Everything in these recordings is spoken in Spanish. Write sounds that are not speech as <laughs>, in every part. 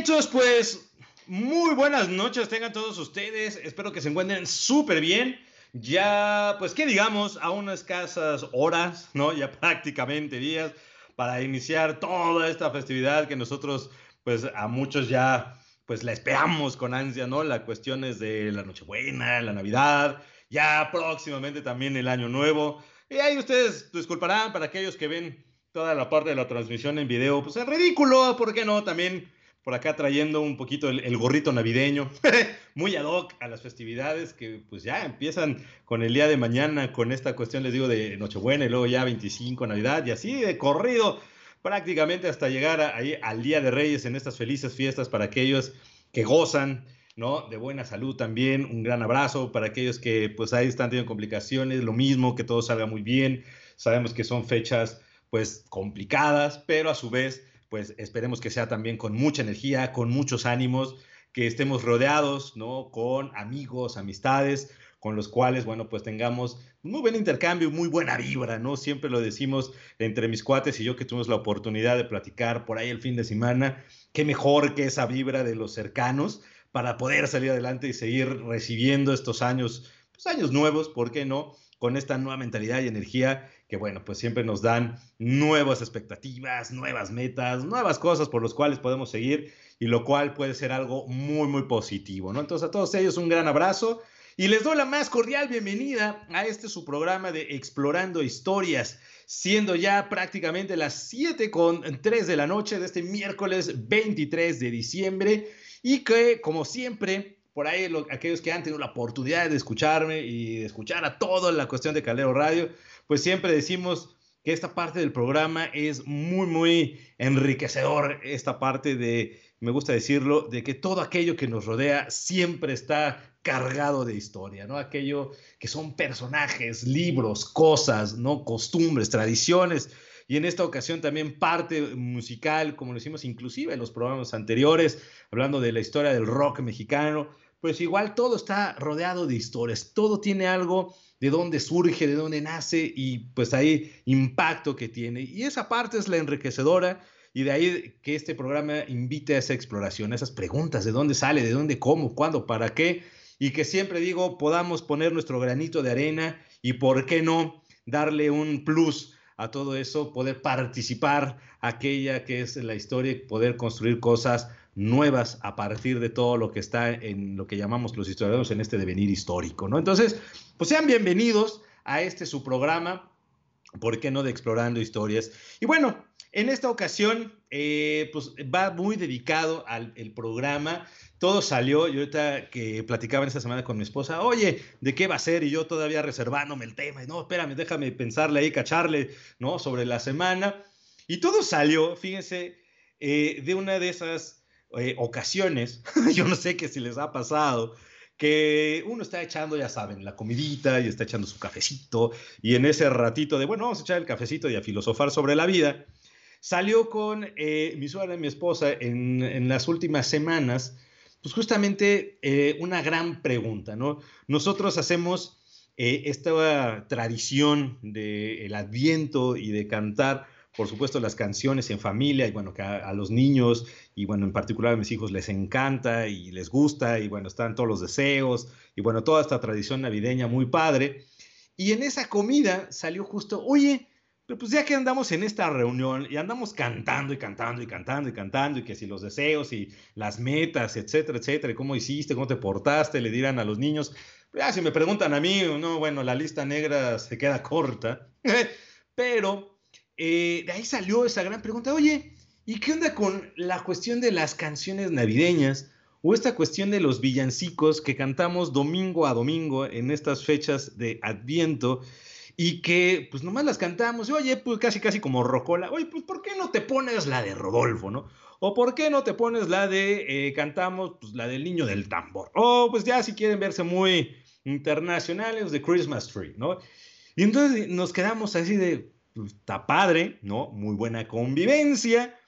Bien, pues muy buenas noches tengan todos ustedes. Espero que se encuentren súper bien. Ya, pues, ¿qué digamos? A unas escasas horas, ¿no? Ya <laughs> prácticamente días para iniciar toda esta festividad que nosotros, pues, a muchos ya, pues, la esperamos con ansia, ¿no? La cuestión es de la Nochebuena, la Navidad, ya próximamente también el Año Nuevo. Y ahí ustedes disculparán para aquellos que ven toda la parte de la transmisión en video, pues es ridículo, ¿por qué no? También por acá trayendo un poquito el, gorrito navideño, <laughs> muy ad hoc a las festividades que pues ya empiezan con el día de mañana, con esta cuestión, les digo, de Nochebuena y luego ya 25 Navidad y así de corrido prácticamente hasta llegar ahí al Día de Reyes en estas felices fiestas para aquellos que gozan, ¿no? De buena salud también, un gran abrazo para aquellos que pues ahí están teniendo complicaciones, lo mismo, que todo salga muy bien, sabemos que son fechas pues complicadas, pero a su vez pues esperemos que sea también con mucha energía, con muchos ánimos, que estemos rodeados, ¿no? Con amigos, amistades, con los cuales, bueno, pues tengamos muy buen intercambio, muy buena vibra, ¿no? Siempre lo decimos entre mis cuates y yo que tuvimos la oportunidad de platicar por ahí el fin de semana, qué mejor que esa vibra de los cercanos para poder salir adelante y seguir recibiendo estos años, pues años nuevos, ¿por qué no? Con esta nueva mentalidad y energía que bueno, pues siempre nos dan nuevas expectativas, nuevas metas, nuevas cosas por las cuales podemos seguir y lo cual puede ser algo muy, muy positivo, ¿no? Entonces a todos ellos un gran abrazo y les doy la más cordial bienvenida a este su programa de Explorando Historias, siendo ya prácticamente las 7 con 3 de la noche de este miércoles 23 de diciembre y que como siempre por ahí aquellos que han tenido la oportunidad de escucharme y de escuchar a toda la cuestión de Calero Radio, pues siempre decimos que esta parte del programa es muy, muy enriquecedor, esta parte de, me gusta decirlo, de que todo aquello que nos rodea siempre está cargado de historia, ¿no? Aquello que son personajes, libros, cosas, ¿no? Costumbres, tradiciones. Y en esta ocasión también parte musical, como lo hicimos inclusive en los programas anteriores, hablando de la historia del rock mexicano, pues igual todo está rodeado de historias, todo tiene algo de dónde surge, de dónde nace y pues ahí impacto que tiene. Y esa parte es la enriquecedora y de ahí que este programa invite a esa exploración, a esas preguntas, de dónde sale, de dónde, cómo, cuándo, para qué, y que siempre digo, podamos poner nuestro granito de arena y por qué no darle un plus a todo eso, poder participar aquella que es la historia y poder construir cosas nuevas a partir de todo lo que está en lo que llamamos los historiadores en este devenir histórico, ¿no? Entonces, pues sean bienvenidos a este su programa, ¿por qué no? De Explorando Historias. Y bueno, en esta ocasión, eh, pues va muy dedicado al el programa. Todo salió, yo ahorita que platicaba en esta semana con mi esposa, oye, ¿de qué va a ser? Y yo todavía reservándome el tema, y no, espérame, déjame pensarle ahí, cacharle, ¿no? Sobre la semana. Y todo salió, fíjense, eh, de una de esas eh, ocasiones, <laughs> yo no sé qué si les ha pasado, que uno está echando, ya saben, la comidita y está echando su cafecito y en ese ratito de, bueno, vamos a echar el cafecito y a filosofar sobre la vida, salió con eh, mi suegra y mi esposa en, las últimas semanas, pues justamente eh, una gran pregunta, ¿no? Nosotros hacemos esta tradición del adviento y de cantar por supuesto, las canciones en familia y bueno, que a, los niños y bueno, en particular a mis hijos les encanta y les gusta y bueno, están todos los deseos y bueno, toda esta tradición navideña muy padre. Y en esa comida salió justo, oye, pero pues ya que andamos en esta reunión y andamos cantando y cantando y cantando y cantando y que si los deseos y las metas, etcétera, etcétera, cómo hiciste, cómo te portaste, le dirán a los niños, ya si me preguntan a mí, no, bueno, la lista negra se queda corta, <laughs> pero eh, de ahí salió esa gran pregunta, oye, ¿y qué onda con la cuestión de las canciones navideñas? O esta cuestión de los villancicos que cantamos domingo a domingo en estas fechas de Adviento y que pues nomás las cantamos, y, oye, pues casi casi como rocola, oye, pues ¿por qué no te pones la de Rodolfo, no? O ¿por qué no te pones la de, eh, cantamos, pues la del niño del tambor? O pues ya si quieren verse muy internacionales, de Christmas Tree, ¿no? Y entonces nos quedamos así de, pues, está padre, ¿no? Muy buena convivencia,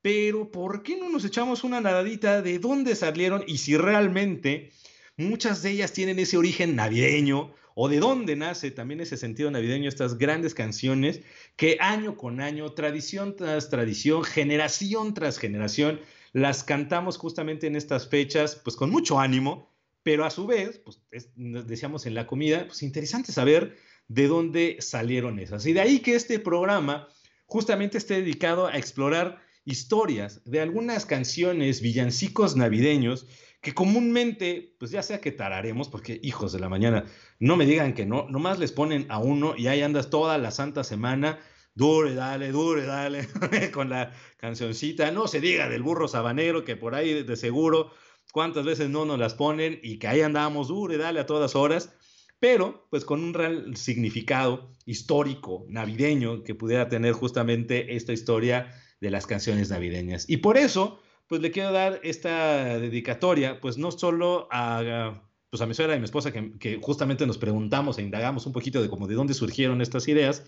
pero ¿por qué no nos echamos una nadadita de dónde salieron y si realmente muchas de ellas tienen ese origen navideño o de dónde nace también ese sentido navideño, estas grandes canciones que año con año, tradición tras tradición, generación tras generación, las cantamos justamente en estas fechas, pues con mucho ánimo, pero a su vez, pues decíamos en la comida, pues interesante saber de dónde salieron esas. Y de ahí que este programa justamente esté dedicado a explorar historias de algunas canciones, villancicos navideños, que comúnmente, pues ya sea que tararemos, porque hijos de la mañana, no me digan que no, nomás les ponen a uno y ahí andas toda la santa semana, dure, dale, dure, dale, <laughs> con la cancioncita, no se diga del burro sabanero, que por ahí de seguro, cuántas veces no nos las ponen y que ahí andamos, dure, dale a todas horas pero pues con un real significado histórico, navideño, que pudiera tener justamente esta historia de las canciones navideñas. Y por eso, pues le quiero dar esta dedicatoria, pues no solo a, pues a mi suegra y mi esposa, que, justamente nos preguntamos e indagamos un poquito de cómo de dónde surgieron estas ideas.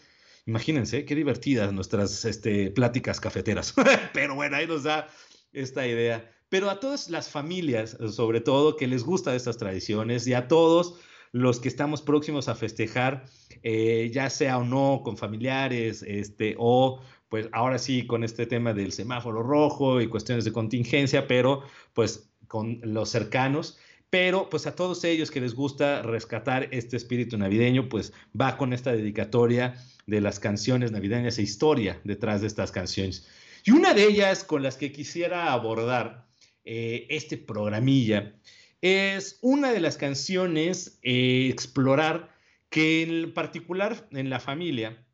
Imagínense, qué divertidas nuestras este, pláticas cafeteras. <laughs> Pero bueno, ahí nos da esta idea. Pero a todas las familias, sobre todo, que les gusta estas tradiciones y a todos los que estamos próximos a festejar, eh, ya sea o no con familiares, este, o pues ahora sí con este tema del semáforo rojo y cuestiones de contingencia, pero pues con los cercanos. Pero pues a todos ellos que les gusta rescatar este espíritu navideño, pues va con esta dedicatoria de las canciones navideñas e historia detrás de estas canciones. Y una de ellas con las que quisiera abordar eh, este programilla es una de las canciones eh, explorar que en particular en la familia,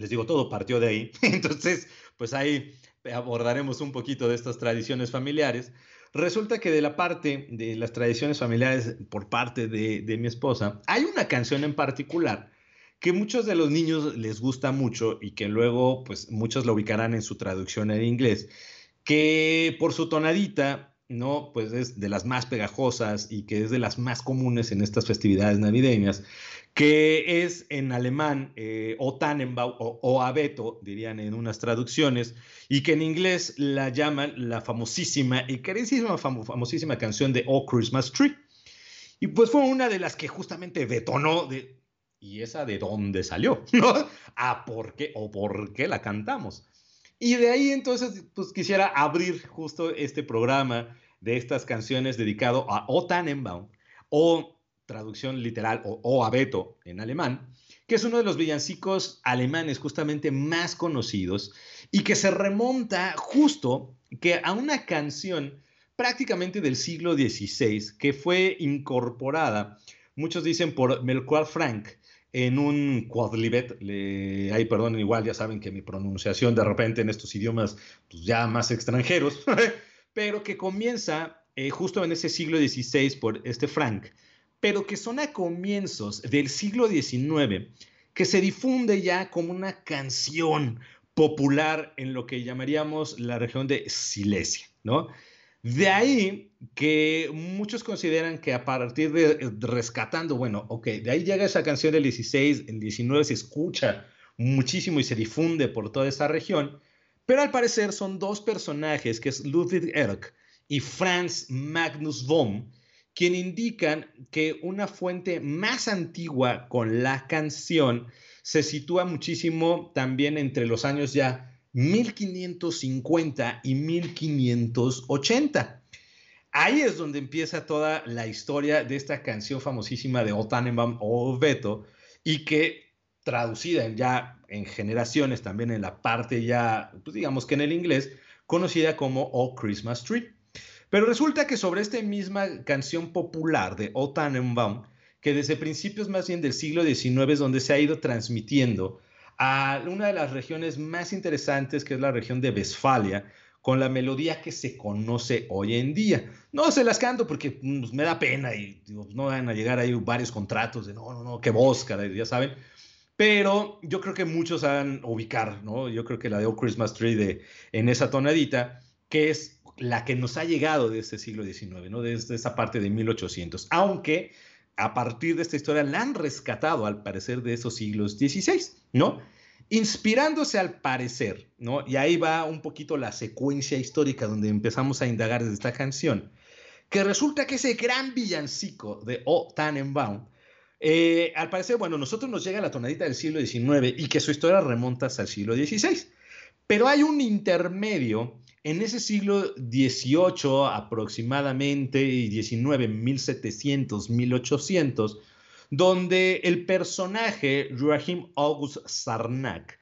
les digo, todo partió de ahí, <laughs> entonces pues ahí abordaremos un poquito de estas tradiciones familiares. Resulta que de la parte de las tradiciones familiares por parte de, de mi esposa, hay una canción en particular que muchos de los niños les gusta mucho y que luego pues muchos lo ubicarán en su traducción en inglés, que por su tonadita ¿no? Pues es de las más pegajosas y que es de las más comunes en estas festividades navideñas, que es en alemán eh, o Tannenbaum o, Abeto, dirían en unas traducciones, y que en inglés la llaman la famosísima y carísima, famosísima canción de Oh Christmas Tree. Y pues fue una de las que justamente detonó de, ¿y esa de dónde salió? <laughs> ¿No? ¿A por qué o por qué la cantamos? Y de ahí entonces, pues quisiera abrir justo este programa de estas canciones dedicado a O Tannenbaum, o traducción literal, o, o Abeto en alemán, que es uno de los villancicos alemanes justamente más conocidos y que se remonta justo que a una canción prácticamente del siglo XVI que fue incorporada, muchos dicen por Melchior Frank, en un quadlibet, perdón, igual ya saben que mi pronunciación de repente en estos idiomas pues ya más extranjeros, <laughs> pero que comienza eh, justo en ese siglo XVI por este Frank, pero que son a comienzos del siglo XIX, que se difunde ya como una canción popular en lo que llamaríamos la región de Silesia, ¿no? De ahí que muchos consideran que a partir de rescatando, bueno, ok, de ahí llega esa canción del 16, el 19 se escucha muchísimo y se difunde por toda esa región, pero al parecer son dos personajes, que es Ludwig Erck y Franz Magnus Bohm, quien indican que una fuente más antigua con la canción se sitúa muchísimo también entre los años ya 1550 y 1580. Ahí es donde empieza toda la historia de esta canción famosísima de O o Beto y que traducida ya en generaciones, también en la parte ya, pues digamos que en el inglés, conocida como O Christmas Tree. Pero resulta que sobre esta misma canción popular de O Tannenbaum, que desde principios más bien del siglo XIX es donde se ha ido transmitiendo a una de las regiones más interesantes, que es la región de Westfalia, con la melodía que se conoce hoy en día. No se las canto porque pues, me da pena y no van a llegar ahí varios contratos de no, no, no, qué voz, ya saben. Pero yo creo que muchos han ubicar, ¿no? Yo creo que la de Oh Christmas Tree de, en esa tonadita, que es la que nos ha llegado de este siglo XIX, ¿no? Desde esa parte de 1800. Aunque a partir de esta historia la han rescatado al parecer de esos siglos XVI, ¿no? Inspirándose al parecer, ¿no? Y ahí va un poquito la secuencia histórica donde empezamos a indagar de esta canción, que resulta que ese gran villancico de O Tannenbaum, eh, al parecer, bueno, nosotros nos llega la tonadita del siglo XIX y que su historia remonta hasta el siglo XVI, pero hay un intermedio en ese siglo XVIII aproximadamente y XIX, 1700, 1800, donde el personaje Joachim August Sarnak,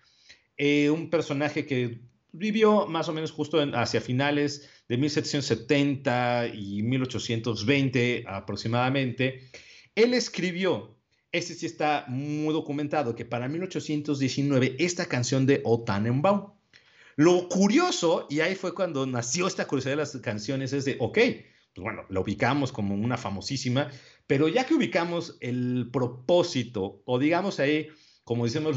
eh, un personaje que vivió más o menos justo hacia finales de 1770 y 1820 aproximadamente, él escribió, este sí está muy documentado, que para 1819 esta canción de O Tannenbaum. Lo curioso, y ahí fue cuando nació esta curiosidad de las canciones, es de, ok, pues bueno, la ubicamos como una famosísima, pero ya que ubicamos el propósito, o digamos ahí, como decimos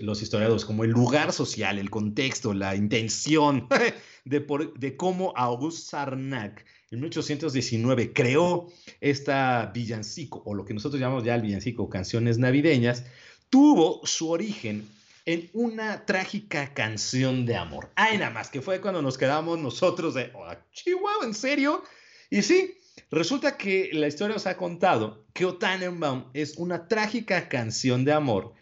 los historiadores, como el lugar social, el contexto, la intención <laughs> de, de cómo Auguste Sarnac en 1819 creó esta villancico, o lo que nosotros llamamos ya el villancico, canciones navideñas, tuvo su origen en una trágica canción de amor. Ay, nada más, que fue cuando nos quedamos nosotros de, oh, Chihuahua, ¿en serio? Y sí, resulta que la historia nos ha contado que O Tannenbaum es una trágica canción de amor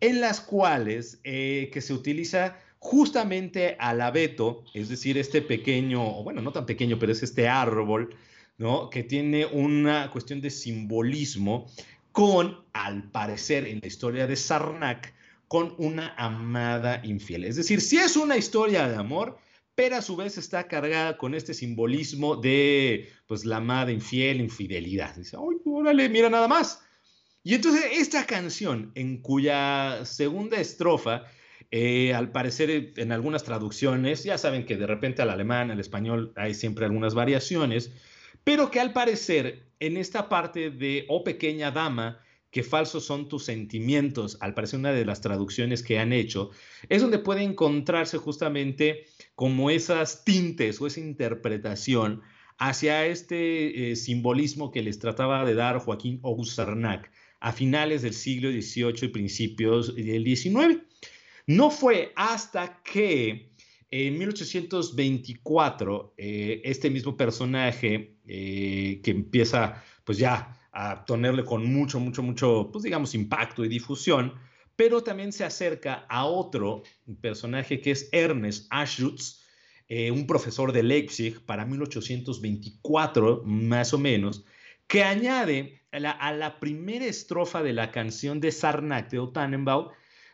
en las cuales eh, que se utiliza justamente al abeto, es decir, este pequeño, bueno, no tan pequeño, pero es este árbol, ¿no? Que tiene una cuestión de simbolismo con, al parecer, en la historia de Sarnak, con una amada infiel. Es decir, si es una historia de amor, pero a su vez está cargada con este simbolismo de, pues, la amada infiel, infidelidad. Dice, ¡ay, órale, mira nada más! Y entonces esta canción, en cuya segunda estrofa, eh, al parecer en algunas traducciones, ya saben que de repente al alemán, al español hay siempre algunas variaciones, pero que al parecer en esta parte de Oh pequeña dama, que falsos son tus sentimientos, al parecer una de las traducciones que han hecho, es donde puede encontrarse justamente como esas tintes o esa interpretación hacia este eh, simbolismo que les trataba de dar Joaquín August Sarnac a finales del siglo XVIII y principios del XIX. No fue hasta que en 1824 eh, este mismo personaje eh, que empieza pues ya a tenerle con mucho, mucho, mucho, pues digamos, impacto y difusión, pero también se acerca a otro personaje que es Ernest Aschutz, eh, un profesor de Leipzig para 1824 más o menos, que añade a la, primera estrofa de la canción de Sarnak de Tannenbaum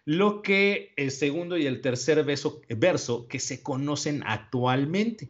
lo que el segundo y el tercer verso, verso que se conocen actualmente.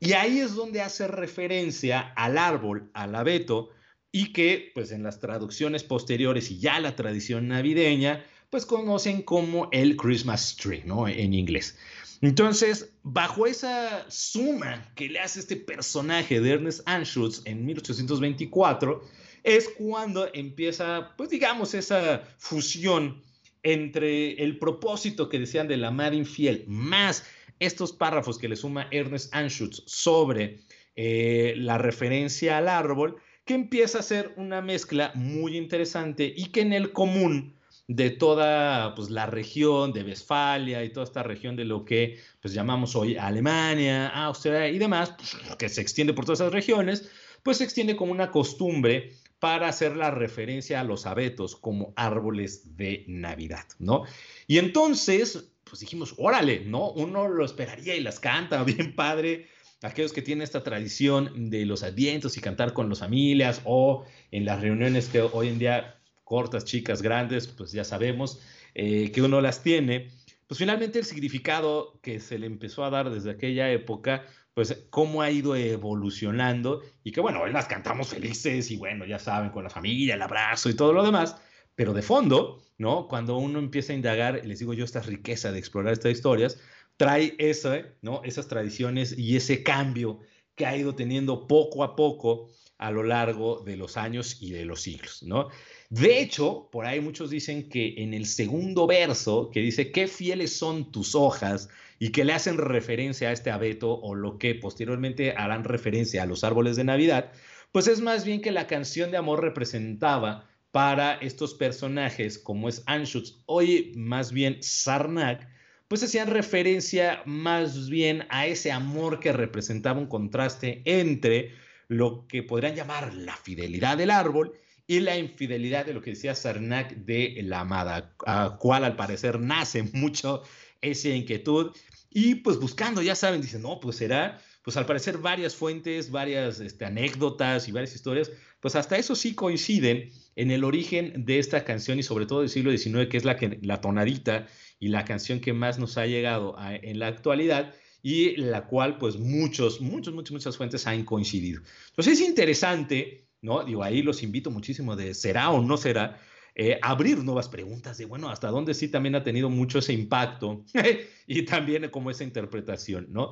Y ahí es donde hace referencia al árbol, al abeto, y que pues en las traducciones posteriores y ya la tradición navideña, pues conocen como el Christmas tree, ¿no? En inglés. Entonces, bajo esa suma que le hace este personaje de Ernest Anschutz en 1824, es cuando empieza, pues digamos, esa fusión entre el propósito que decían de la madre infiel, más estos párrafos que le suma Ernest Anschutz sobre eh, la referencia al árbol, que empieza a ser una mezcla muy interesante y que en el común de toda pues, la región de Westfalia y toda esta región de lo que pues, llamamos hoy Alemania, Austria y demás, pues, que se extiende por todas esas regiones, pues se extiende como una costumbre para hacer la referencia a los abetos como árboles de Navidad, ¿no? Y entonces, pues dijimos, órale, ¿no? Uno lo esperaría y las canta, <laughs> bien padre, aquellos que tienen esta tradición de los advientos y cantar con las familias o en las reuniones que hoy en día cortas, chicas, grandes, pues ya sabemos eh, que uno las tiene, pues finalmente el significado que se le empezó a dar desde aquella época, pues cómo ha ido evolucionando y que bueno, hoy las cantamos felices y bueno, ya saben, con la familia, el abrazo y todo lo demás, pero de fondo, ¿no? Cuando uno empieza a indagar, les digo yo, esta riqueza de explorar estas historias, trae esa, ¿no? esas tradiciones y ese cambio que ha ido teniendo poco a poco a lo largo de los años y de los siglos, ¿no? De hecho, por ahí muchos dicen que en el segundo verso, que dice, qué fieles son tus hojas, y que le hacen referencia a este abeto o lo que posteriormente harán referencia a los árboles de Navidad, pues es más bien que la canción de amor representaba para estos personajes como es Anschutz, hoy más bien Sarnak, pues hacían referencia más bien a ese amor que representaba un contraste entre lo que podrían llamar la fidelidad del árbol y la infidelidad de lo que decía Sarnak de la amada, a cual al parecer nace mucho esa inquietud Y pues buscando, ya saben, dicen, no, pues será, pues al parecer varias fuentes, varias este, anécdotas y varias historias, pues hasta eso sí coinciden en el origen de esta canción y sobre todo del siglo XIX, que es la, que, la tonadita y la canción que más nos ha llegado en la actualidad y la cual pues muchos, muchos, muchas, muchas fuentes han coincidido. Entonces es interesante, ¿no? Digo, ahí los invito muchísimo de será o no será, eh, abrir nuevas preguntas de, bueno, hasta dónde sí también ha tenido mucho ese impacto <laughs> y también como esa interpretación, ¿no?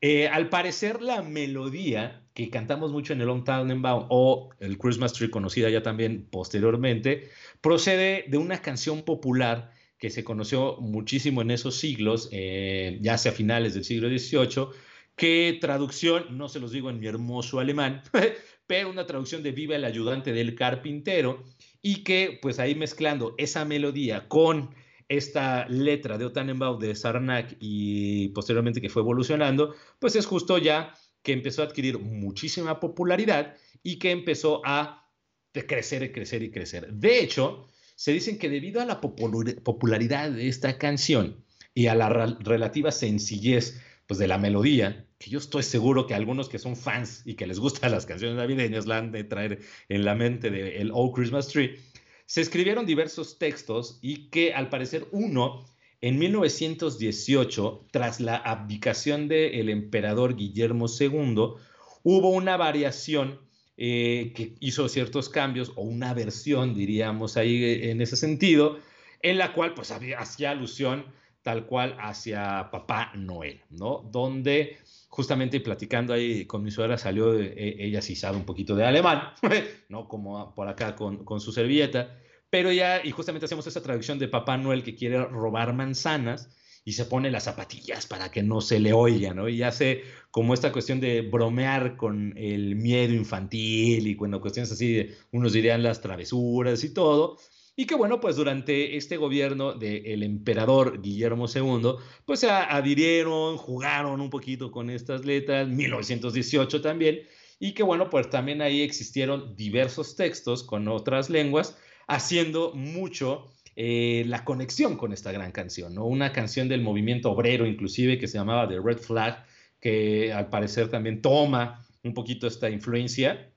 Eh, al parecer, la melodía que cantamos mucho en el Long Tannenbaum o el Christmas Tree, conocida ya también posteriormente, procede de una canción popular que se conoció muchísimo en esos siglos, eh, ya hacia finales del siglo XVIII, que traducción, no se los digo en mi hermoso alemán, <laughs> pero una traducción de Viva el ayudante del carpintero, y que pues ahí mezclando esa melodía con esta letra de Otanenbaum de Sarnak y posteriormente que fue evolucionando, pues es justo ya que empezó a adquirir muchísima popularidad y que empezó a crecer y crecer y crecer. De hecho, se dicen que debido a la popularidad de esta canción y a la relativa sencillez pues, de la melodía, que yo estoy seguro que algunos que son fans y que les gustan las canciones navideñas la han de traer en la mente del el Old Christmas Tree, se escribieron diversos textos y que al parecer uno en 1918, tras la abdicación del emperador Guillermo II, hubo una variación eh, que hizo ciertos cambios o una versión, diríamos ahí eh, en ese sentido, en la cual pues hacía alusión tal cual hacia Papá Noel, ¿no? Donde justamente platicando ahí con mi suegra salió, eh, ella sí sabe un poquito de alemán, <laughs> ¿no? Como por acá con, con su servilleta, pero ya, y justamente hacemos esa traducción de Papá Noel que quiere robar manzanas y se pone las zapatillas para que no se le oiga, ¿no? Y hace como esta cuestión de bromear con el miedo infantil y cuando cuestiones así, unos dirían las travesuras y todo, y que bueno, pues durante este gobierno del emperador Guillermo II, pues se adhirieron, jugaron un poquito con estas letras, 1918 también, y que bueno, pues también ahí existieron diversos textos con otras lenguas, haciendo mucho eh, la conexión con esta gran canción, ¿no? Una canción del movimiento obrero inclusive que se llamaba The Red Flag, que al parecer también toma un poquito esta influencia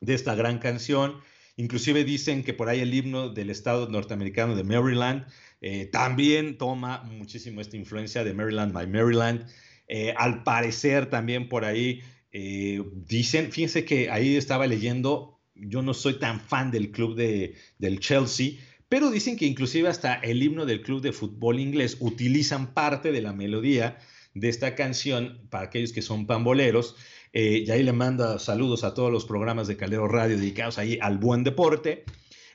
de esta gran canción Inclusive dicen que por ahí el himno del estado norteamericano de Maryland eh, también toma muchísimo esta influencia de Maryland by Maryland. Eh, al parecer también por ahí eh, dicen, fíjense que ahí estaba leyendo, yo no soy tan fan del club de, del Chelsea, pero dicen que inclusive hasta el himno del club de fútbol inglés utilizan parte de la melodía de esta canción para aquellos que son pamboleros. Eh, y ahí le manda saludos a todos los programas de Calero Radio dedicados ahí al buen deporte,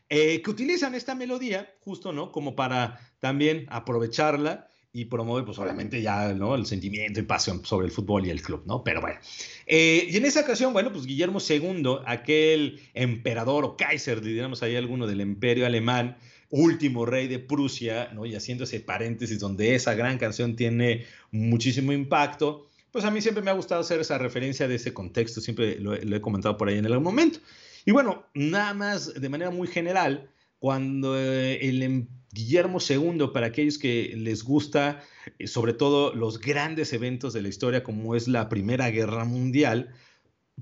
eh, que utilizan esta melodía justo, ¿no? Como para también aprovecharla y promover, pues obviamente ya, ¿no? El sentimiento y pasión sobre el fútbol y el club, ¿no? Pero bueno. Eh, y en esa ocasión, bueno, pues Guillermo II, aquel emperador o Kaiser, diríamos ahí alguno del imperio alemán, último rey de Prusia, ¿no? Y haciendo ese paréntesis donde esa gran canción tiene muchísimo impacto, pues a mí siempre me ha gustado hacer esa referencia de ese contexto, siempre lo, he comentado por ahí en algún momento. Y bueno, nada más de manera muy general, cuando eh, el em, Guillermo II, para aquellos que les gusta, eh, sobre todo los grandes eventos de la historia como es la Primera Guerra Mundial,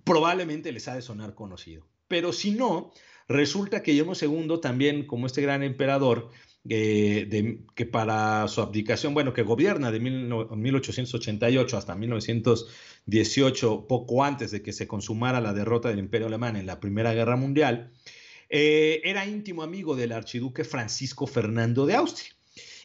probablemente les ha de sonar conocido. Pero si no, resulta que Guillermo II también, como este gran emperador, de, que para su abdicación, bueno, que gobierna de 1888 hasta 1918, poco antes de que se consumara la derrota del Imperio Alemán en la Primera Guerra Mundial, eh, era íntimo amigo del archiduque Francisco Fernando de Austria.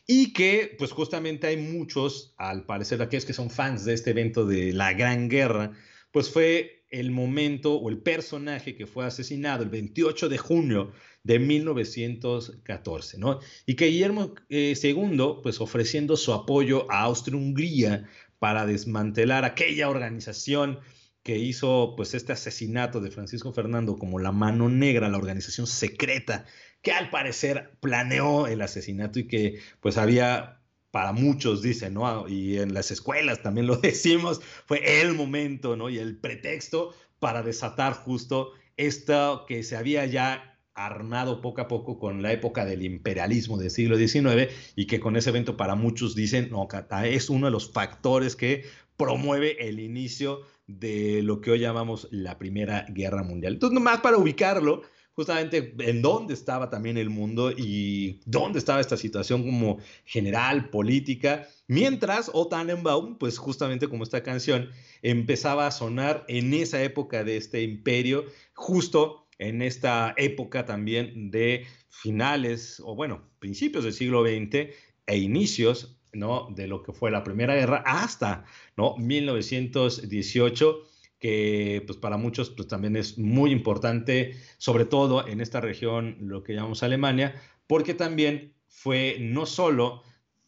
Y que, pues justamente hay muchos, al parecer aquellos que son fans de este evento de la Gran Guerra, pues fue el momento o el personaje que fue asesinado el 28 de junio de 1914, ¿no? Y que Guillermo II, eh, pues ofreciendo su apoyo a Austria-Hungría para desmantelar aquella organización que hizo pues este asesinato de Francisco Fernando como la mano negra, la organización secreta que al parecer planeó el asesinato y que pues había para muchos dicen, ¿no? Y en las escuelas también lo <laughs> decimos, fue el momento, ¿no? Y el pretexto para desatar justo esto que se había ya armado poco a poco con la época del imperialismo del siglo XIX y que con ese evento para muchos dicen, no, es uno de los factores que promueve el inicio de lo que hoy llamamos la Primera Guerra Mundial. Entonces, nomás para ubicarlo, justamente en dónde estaba también el mundo y dónde estaba esta situación como general, política, mientras O Tannenbaum, pues justamente como esta canción, empezaba a sonar en esa época de este imperio, justo en esta época también de finales, o bueno, principios del siglo XX e inicios ¿no? de lo que fue la Primera Guerra hasta ¿no? 1918 que pues para muchos pues también es muy importante, sobre todo en esta región, lo que llamamos Alemania, porque también fue no solo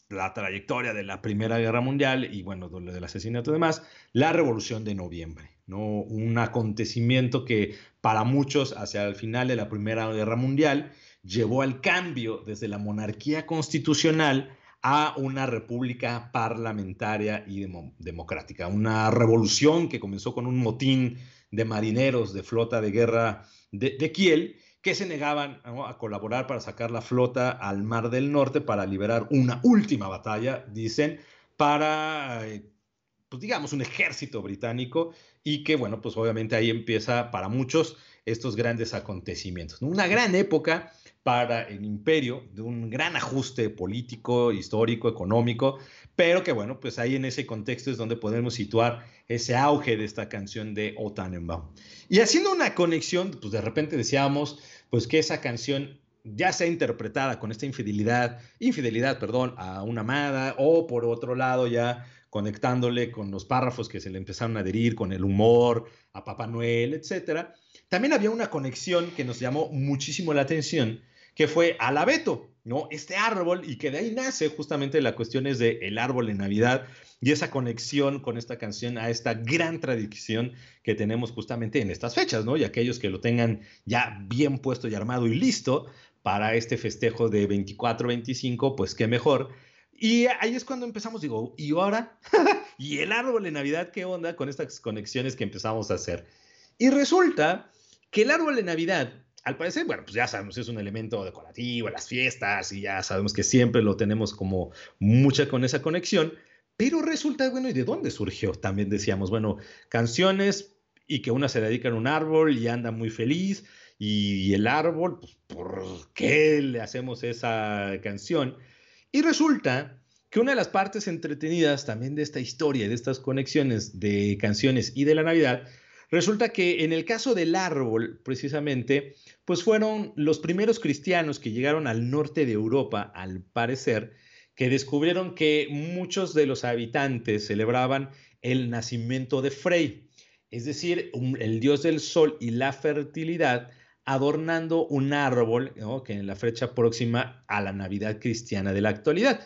la trayectoria de la Primera Guerra Mundial y bueno, del asesinato y demás, la Revolución de Noviembre, ¿no? Un acontecimiento que para muchos hacia el final de la Primera Guerra Mundial llevó al cambio desde la monarquía constitucional a una república parlamentaria y democrática, una revolución que comenzó con un motín de marineros de flota de guerra de, Kiel que se negaban a colaborar para sacar la flota al Mar del Norte para liberar una última batalla, dicen, para, eh, pues digamos, un ejército británico y que, bueno, pues obviamente ahí empieza para muchos estos grandes acontecimientos. Una gran época para el imperio, de un gran ajuste político, histórico, económico, pero que bueno, pues ahí en ese contexto es donde podemos situar ese auge de esta canción de O Tannenbaum. Y haciendo una conexión, pues de repente decíamos, pues que esa canción ya sea interpretada con esta infidelidad, infidelidad, perdón, a una amada, o por otro lado ya conectándole con los párrafos que se le empezaron a adherir, con el humor, a Papá Noel, etcétera. También había una conexión que nos llamó muchísimo la atención, que fue al abeto, ¿no? Este árbol y que de ahí nace justamente la cuestión es de el árbol de Navidad y esa conexión con esta canción a esta gran tradición que tenemos justamente en estas fechas, ¿no? Y aquellos que lo tengan ya bien puesto y armado y listo para este festejo de 24-25, pues qué mejor. Y ahí es cuando empezamos, digo, ¿y ahora? <laughs> ¿Y el árbol de Navidad qué onda con estas conexiones que empezamos a hacer? Y resulta que el árbol de Navidad al parecer, bueno, pues ya sabemos, es un elemento decorativo, las fiestas, y ya sabemos que siempre lo tenemos como mucha con esa conexión, pero resulta, bueno, ¿y de dónde surgió? También decíamos, bueno, canciones y que una se dedica a un árbol y anda muy feliz, y, el árbol, pues, ¿por qué le hacemos esa canción? Y resulta que una de las partes entretenidas también de esta historia, de estas conexiones de canciones y de la Navidad, Resulta que en el caso del árbol, precisamente, pues fueron los primeros cristianos que llegaron al norte de Europa, al parecer, que descubrieron que muchos de los habitantes celebraban el nacimiento de Frey, es decir, el dios del sol y la fertilidad, adornando un árbol que en la fecha próxima a la Navidad cristiana de la actualidad.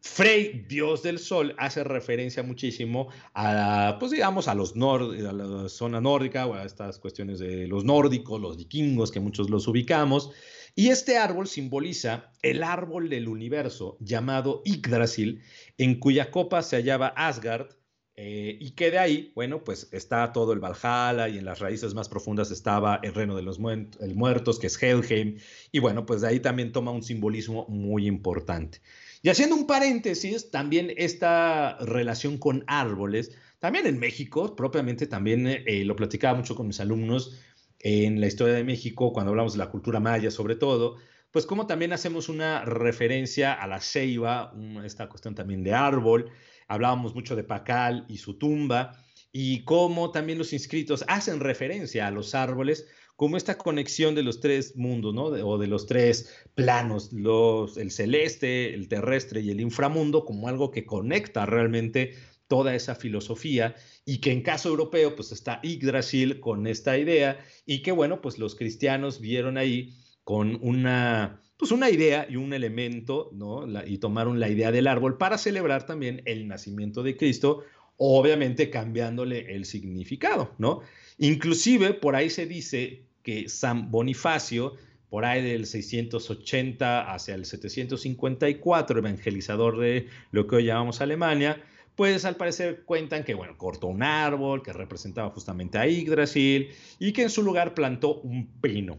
Frey, dios del sol, hace referencia muchísimo a, pues digamos, a los a la zona nórdica o a estas cuestiones de los nórdicos, los vikingos, que muchos los ubicamos. Y este árbol simboliza el árbol del universo llamado Yggdrasil, en cuya copa se hallaba Asgard, eh, y que de ahí, bueno, pues está todo el Valhalla y en las raíces más profundas estaba el reino de los muertos, que es Helheim, y bueno, pues de ahí también toma un simbolismo muy importante. Y haciendo un paréntesis, también esta relación con árboles, también en México, propiamente también eh, lo platicaba mucho con mis alumnos en la historia de México, cuando hablamos de la cultura maya sobre todo, pues como también hacemos una referencia a la ceiba, esta cuestión también de árbol, hablábamos mucho de Pacal y su tumba, y cómo también los inscritos hacen referencia a los árboles como esta conexión de los tres mundos, ¿no? o de los tres planos, los, el celeste, el terrestre y el inframundo, como algo que conecta realmente toda esa filosofía y que en caso europeo pues está Yggdrasil con esta idea y que bueno, pues los cristianos vieron ahí con una pues una idea y un elemento, ¿no? y tomaron la idea del árbol para celebrar también el nacimiento de Cristo, obviamente cambiándole el significado, ¿no? Inclusive por ahí se dice que San Bonifacio, por ahí del 680 hacia el 754, evangelizador de lo que hoy llamamos Alemania, pues al parecer cuentan que, bueno, cortó un árbol que representaba justamente a Yggdrasil y que en su lugar plantó un pino.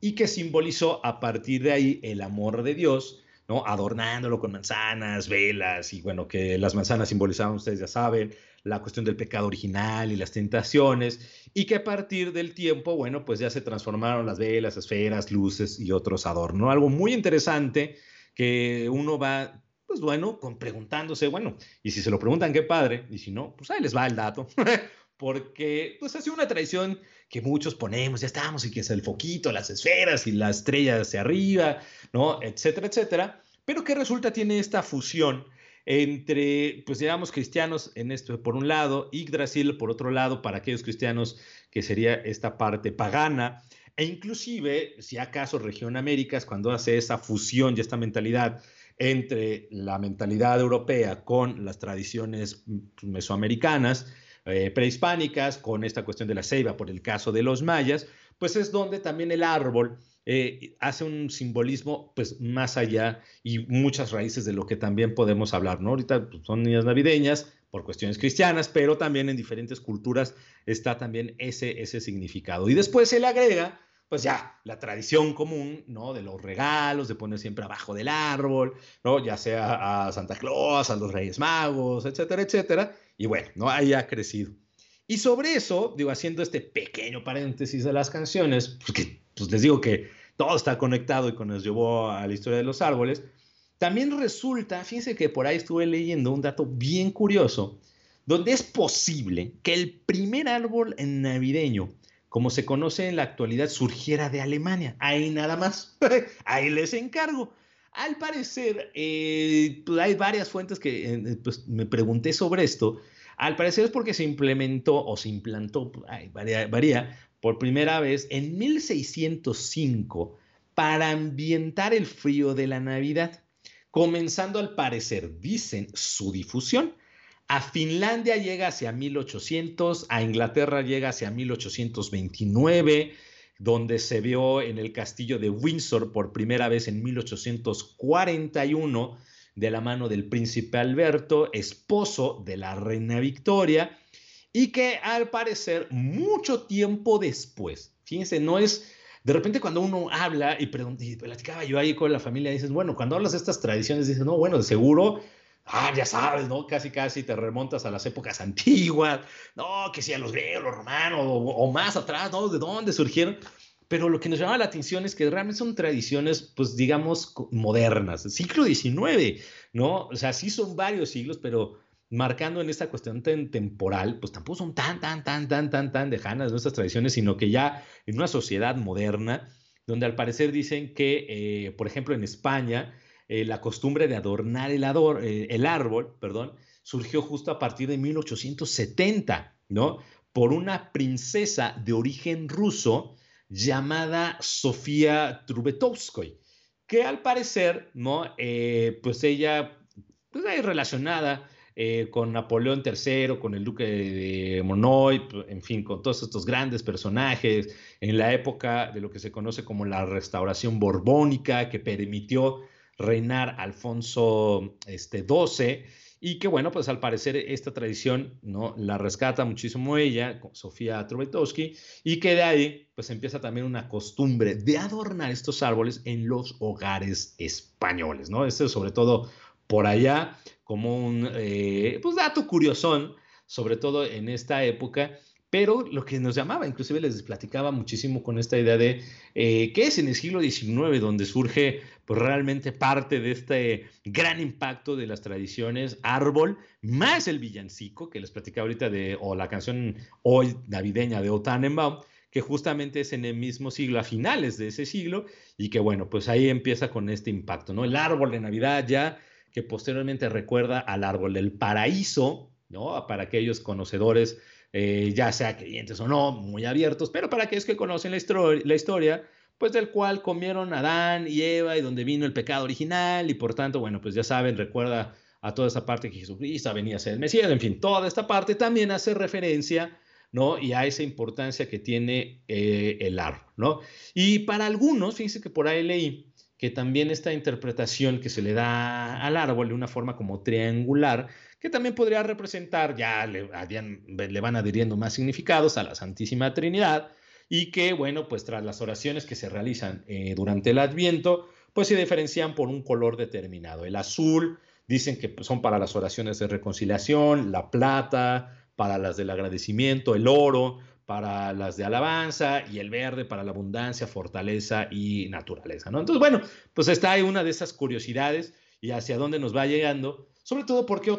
Y que simbolizó a partir de ahí el amor de Dios, ¿no? Adornándolo con manzanas, velas, y bueno, que las manzanas simbolizaban, ustedes ya saben, la cuestión del pecado original y las tentaciones, y que a partir del tiempo, bueno, pues ya se transformaron las velas, esferas, luces y otros adornos. Algo muy interesante que uno va, pues bueno, con, preguntándose, bueno, y si se lo preguntan, qué padre, y si no, pues ahí les va el dato. <laughs> porque pues ha sido una tradición que muchos ponemos, ya estamos, y que es el foquito, las esferas y la estrella hacia arriba, ¿no? Etcétera, etcétera, pero que resulta tiene esta fusión entre, pues digamos, cristianos en esto por un lado, Yggdrasil por otro lado, para aquellos cristianos que sería esta parte pagana, e inclusive, si acaso Región Américas, cuando hace esa fusión y esta mentalidad entre la mentalidad europea con las tradiciones mesoamericanas, eh, prehispánicas, con esta cuestión de la ceiba por el caso de los mayas, pues es donde también el árbol eh, hace un simbolismo pues más allá y muchas raíces de lo que también podemos hablar, ¿no? Ahorita pues, son niñas navideñas por cuestiones cristianas, pero también en diferentes culturas está también ese, ese significado. Y después se le agrega pues ya, la tradición común, ¿no? De los regalos, de poner siempre abajo del árbol, ¿no? Ya sea a Santa Claus, a los Reyes Magos, etcétera, etcétera. Y bueno, ¿no? Ahí ha crecido. Y sobre eso, digo, haciendo este pequeño paréntesis de las canciones, porque pues les digo que todo está conectado y con nos llevó a la historia de los árboles. También resulta, fíjense que por ahí estuve leyendo un dato bien curioso, donde es posible que el primer árbol navideño, como se conoce en la actualidad, surgiera de Alemania. Ahí nada más. <laughs> ahí les encargo. Al parecer, eh, pues hay varias fuentes que eh, pues, me pregunté sobre esto. Al parecer es porque se implementó o se implantó, varía, varía, por primera vez en 1605 para ambientar el frío de la Navidad, comenzando al parecer, dicen, su difusión. A Finlandia llega hacia 1800, a Inglaterra llega hacia 1829, donde se vio en el castillo de Windsor por primera vez en 1841 de la mano del príncipe Alberto, esposo de la reina Victoria, y que al parecer mucho tiempo después, fíjense, no es de repente cuando uno habla y, y platicaba yo ahí con la familia, dices, bueno, cuando hablas de estas tradiciones, dices, no, bueno, de seguro, ah, ya sabes, ¿no? Casi, casi te remontas a las épocas antiguas, no, que si a los griegos, los romanos, o, o, más atrás, ¿no? ¿De dónde surgieron? Pero lo que nos llama la atención es que realmente son tradiciones, pues digamos, modernas, siglo XIX, ¿no? O sea, sí son varios siglos, pero marcando en esta cuestión temporal, pues tampoco son tan, tan, tan, tan, tan, tan lejanas nuestras tradiciones, sino que ya en una sociedad moderna, donde al parecer dicen que, eh, por ejemplo, en España, eh, la costumbre de adornar eh, el árbol, perdón, surgió justo a partir de 1870, ¿no? Por una princesa de origen ruso llamada Sofía Trubetovskoy, que al parecer, ¿no? pues ella, pues ahí relacionada eh, con Napoleón III, con el duque de Monoy, en fin, con todos estos grandes personajes, en la época de lo que se conoce como la restauración borbónica, que permitió reinar Alfonso este, XII, y que bueno, pues al parecer esta tradición ¿no? la rescata muchísimo ella, Sofía Trubetowski, y que de ahí pues empieza también una costumbre de adornar estos árboles en los hogares españoles, ¿no? Este sobre todo por allá como un eh, pues dato curiosón, sobre todo en esta época, pero lo que nos llamaba, inclusive les platicaba muchísimo con esta idea de eh, qué es en el siglo XIX donde surge pues, realmente parte de este gran impacto de las tradiciones árbol, más el villancico, que les platicaba ahorita de, o la canción hoy navideña de O que justamente es en el mismo siglo, a finales de ese siglo, y que bueno, pues ahí empieza con este impacto, ¿no? El árbol de Navidad ya que posteriormente recuerda al árbol del paraíso, ¿no? Para aquellos conocedores, eh, ya sea creyentes o no, muy abiertos, pero para aquellos que conocen la, historia, pues del cual comieron Adán y Eva y donde vino el pecado original y por tanto, bueno, pues ya saben, recuerda a toda esa parte que Jesucristo venía a ser el Mesías, en fin, toda esta parte también hace referencia, ¿no? Y a esa importancia que tiene eh, el árbol, ¿no? Y para algunos, fíjense que por ahí leí que también esta interpretación que se le da al árbol de una forma como triangular, que también podría representar, ya le, van adhiriendo más significados a la Santísima Trinidad, y que, bueno, pues tras las oraciones que se realizan eh, durante el Adviento, pues se diferencian por un color determinado. El azul dicen que son para las oraciones de reconciliación, la plata para las del agradecimiento, el oro para las de alabanza y el verde para la abundancia, fortaleza y naturaleza, ¿no? Entonces, bueno, pues está ahí una de esas curiosidades y hacia dónde nos va llegando, sobre todo porque o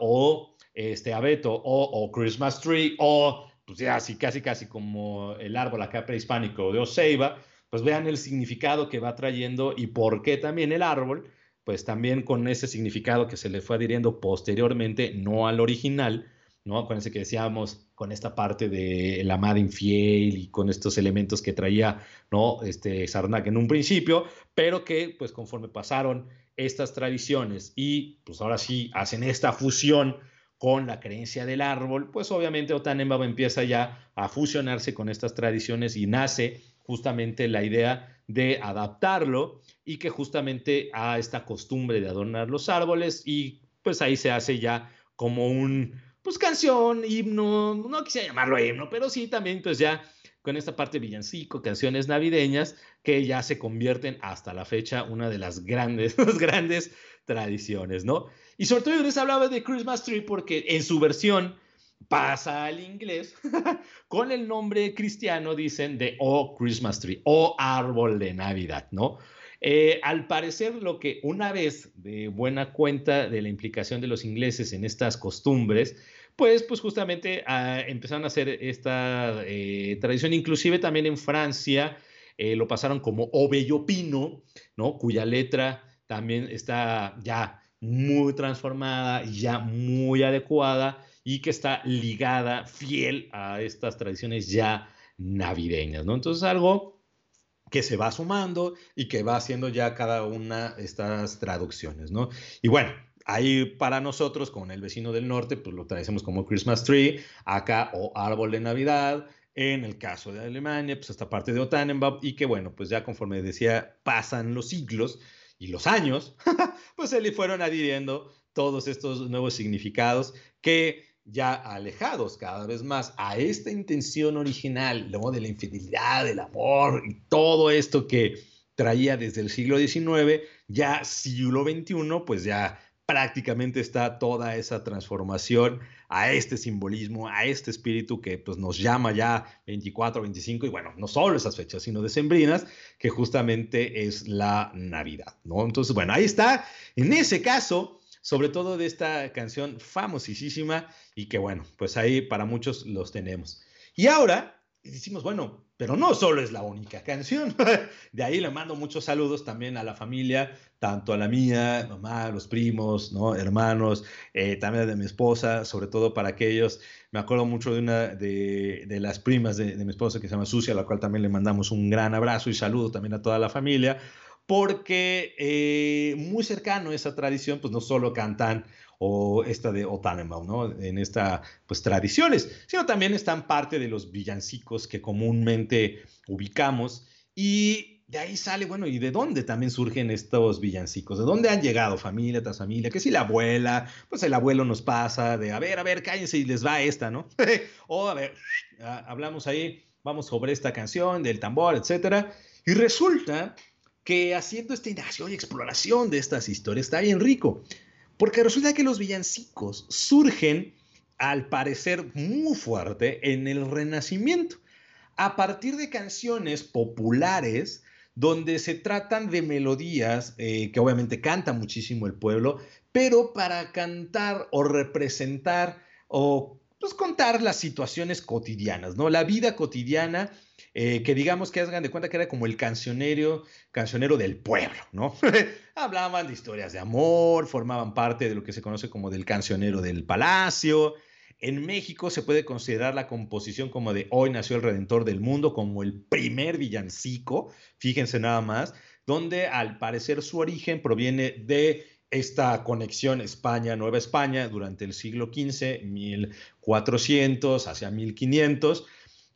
o este Abeto o, o Christmas Tree o pues ya así casi casi como el árbol acá prehispánico de Oseiba, pues vean el significado que va trayendo y por qué también el árbol, pues también con ese significado que se le fue adhiriendo posteriormente, no al original, ¿no? Acuérdense que decíamos con esta parte de la amada infiel y con estos elementos que traía, ¿no? Este Sarnak en un principio, pero que pues conforme pasaron estas tradiciones y pues ahora sí hacen esta fusión con la creencia del árbol, pues obviamente Otanembaba empieza ya a fusionarse con estas tradiciones y nace justamente la idea de adaptarlo y que justamente a esta costumbre de adornar los árboles y pues ahí se hace ya como un, pues canción, himno, no quisiera llamarlo himno, pero sí también pues ya con esta parte villancico, canciones navideñas, que ya se convierten hasta la fecha una de las grandes, <laughs> las grandes tradiciones, ¿no? Y sobre todo yo les hablaba de Christmas Tree porque en su versión pasa al inglés <laughs> con el nombre cristiano, dicen, de Oh Christmas Tree o árbol de Navidad, ¿no? Eh, al parecer, lo que una vez de buena cuenta de la implicación de los ingleses en estas costumbres, pues, pues justamente ah, empezaron a hacer esta eh, tradición, inclusive también en Francia eh, lo pasaron como O Bello Pino, ¿no? Cuya letra también está ya muy transformada y ya muy adecuada y que está ligada fiel a estas tradiciones ya navideñas, ¿no? Entonces algo que se va sumando y que va haciendo ya cada una estas traducciones, ¿no? Y bueno, ahí para nosotros, con el vecino del norte, pues lo traducimos como Christmas Tree, acá o árbol de Navidad, en el caso de Alemania, pues esta parte de Otannenbaum, y que bueno, pues ya conforme decía, pasan los siglos y los años, <laughs> pues se le fueron adhiriendo todos estos nuevos significados que ya alejados cada vez más a esta intención original, ¿no? de la infidelidad, del amor y todo esto que traía desde el siglo XIX, ya siglo XXI, pues ya prácticamente está toda esa transformación a este simbolismo, a este espíritu que pues, nos llama ya 24, 25 y bueno, no solo esas fechas, sino decembrinas, que justamente es la Navidad, ¿no? Entonces, bueno, ahí está, en ese caso, sobre todo de esta canción famosísima y que bueno, pues ahí para muchos los tenemos. Y ahora decimos, bueno, pero no solo es la única canción. <laughs> De ahí le mando muchos saludos también a la familia, tanto a la mía, mamá, los primos, ¿no? hermanos, eh, también de mi esposa, sobre todo para aquellos. Me acuerdo mucho de una de, de las primas de, de, mi esposa que se llama Sucia, a la cual también le mandamos un gran abrazo y saludo también a toda la familia porque eh, muy cercano a esa tradición, pues no solo cantan o esta de Otanenbaum, ¿no? En esta, pues, tradiciones, sino también están parte de los villancicos que comúnmente ubicamos y de ahí sale, bueno, ¿y de dónde también surgen estos villancicos? ¿De dónde han llegado familia tras familia? Que si la abuela, pues el abuelo nos pasa de, a ver, a ver, cállense y les va esta, ¿no? <laughs> o a ver, hablamos ahí, vamos sobre esta canción del tambor, etcétera. Y resulta que haciendo esta indagación y exploración de estas historias está bien rico, porque resulta que los villancicos surgen, al parecer muy fuerte, en el Renacimiento, a partir de canciones populares donde se tratan de melodías eh, que obviamente canta muchísimo el pueblo, pero para cantar o representar o pues contar las situaciones cotidianas, ¿no? La vida cotidiana eh, que digamos que hagan de cuenta que era como el cancionero, cancionero del pueblo, ¿no? <laughs> Hablaban de historias de amor, formaban parte de lo que se conoce como del cancionero del palacio. En México se puede considerar la composición como de Hoy nació el Redentor del Mundo como el primer villancico, fíjense nada más, donde al parecer su origen proviene de esta conexión España-Nueva España durante el siglo XV, 1400 hacia 1500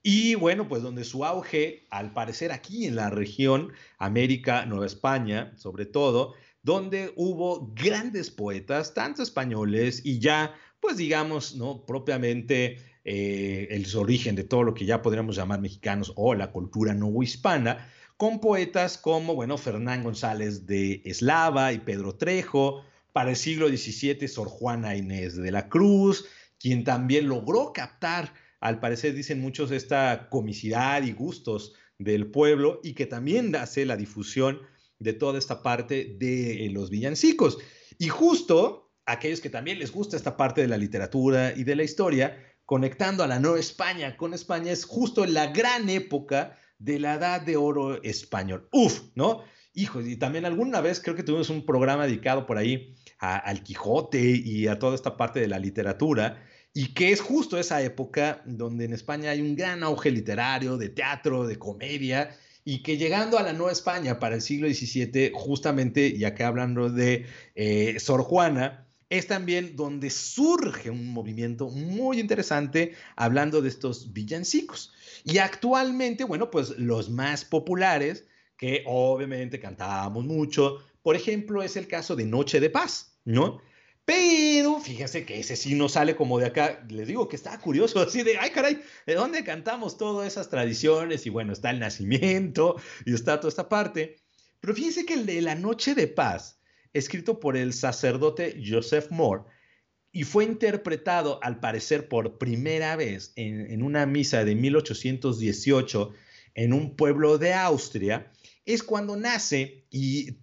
y bueno, pues donde su auge, al parecer aquí en la región, América, Nueva España, sobre todo, donde hubo grandes poetas, tanto españoles y ya, pues digamos, ¿no? Propiamente eh, el origen de todo lo que ya podríamos llamar mexicanos o la cultura novohispana, con poetas como, bueno, Fernán González de Eslava y Pedro Trejo, para el siglo XVII, Sor Juana Inés de la Cruz, quien también logró captar, al parecer dicen muchos, esta comicidad y gustos del pueblo y que también hace la difusión de toda esta parte de los villancicos. Y justo aquellos que también les gusta esta parte de la literatura y de la historia, conectando a la Nueva España con España, es justo la gran época de la Edad de Oro español. Uf, ¿no? Hijo, y también alguna vez creo que tuvimos un programa dedicado por ahí al Quijote y a toda esta parte de la literatura, y que es justo esa época donde en España hay un gran auge literario, de teatro, de comedia, y que llegando a la Nueva España para el siglo XVII, justamente, ya que hablando de eh, Sor Juana, es también donde surge un movimiento muy interesante hablando de estos villancicos. Y actualmente, bueno, pues los más populares, que obviamente cantábamos mucho, por ejemplo, es el caso de Noche de Paz, ¿no? Pero fíjense que ese sí no sale como de acá. Les digo que está curioso, <laughs> así de, ay caray, ¿de dónde cantamos todas esas tradiciones? Y bueno, está el nacimiento y está toda esta parte. Pero fíjense que el de la Noche de Paz escrito por el sacerdote Joseph Moore y fue interpretado al parecer por primera vez en, una misa de 1818 en un pueblo de Austria, es cuando nace y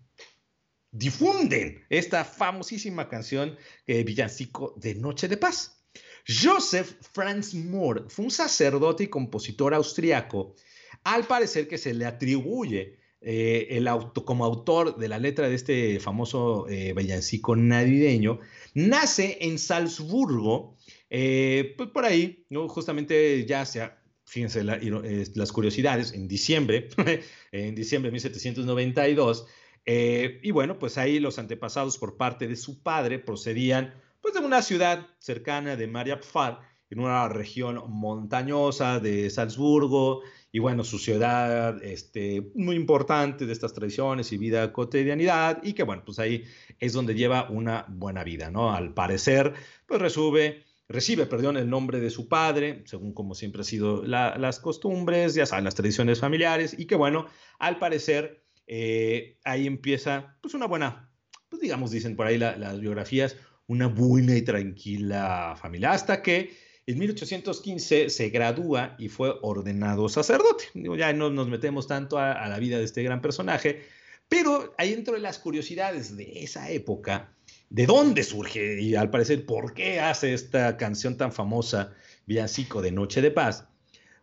difunden esta famosísima canción eh, villancico de Noche de Paz. Joseph Franz Moore fue un sacerdote y compositor austriaco, al parecer que se le atribuye eh, el auto, como autor de la letra de este famoso eh, villancico navideño, nace en Salzburgo, eh, pues por ahí, ¿no? justamente ya sea, fíjense las curiosidades, en diciembre, <laughs> en diciembre de 1792, y bueno, pues ahí los antepasados por parte de su padre procedían pues de una ciudad cercana de Mariapfar, en una región montañosa de Salzburgo, y bueno, su ciudad este, muy importante de estas tradiciones y vida cotidianidad, y que bueno, pues ahí es donde lleva una buena vida, ¿no? Al parecer, pues recibe, recibe, perdón, el nombre de su padre, según como siempre han sido las costumbres, ya saben, las tradiciones familiares, y que bueno, al parecer eh, ahí empieza pues una buena, pues digamos, dicen por ahí las biografías, una buena y tranquila familia, hasta que en 1815 se gradúa y fue ordenado sacerdote. ya no nos metemos tanto a, la vida de este gran personaje, pero ahí dentro de las curiosidades de esa época, ¿de dónde surge y al parecer por qué hace esta canción tan famosa, Villancico de Noche de Paz?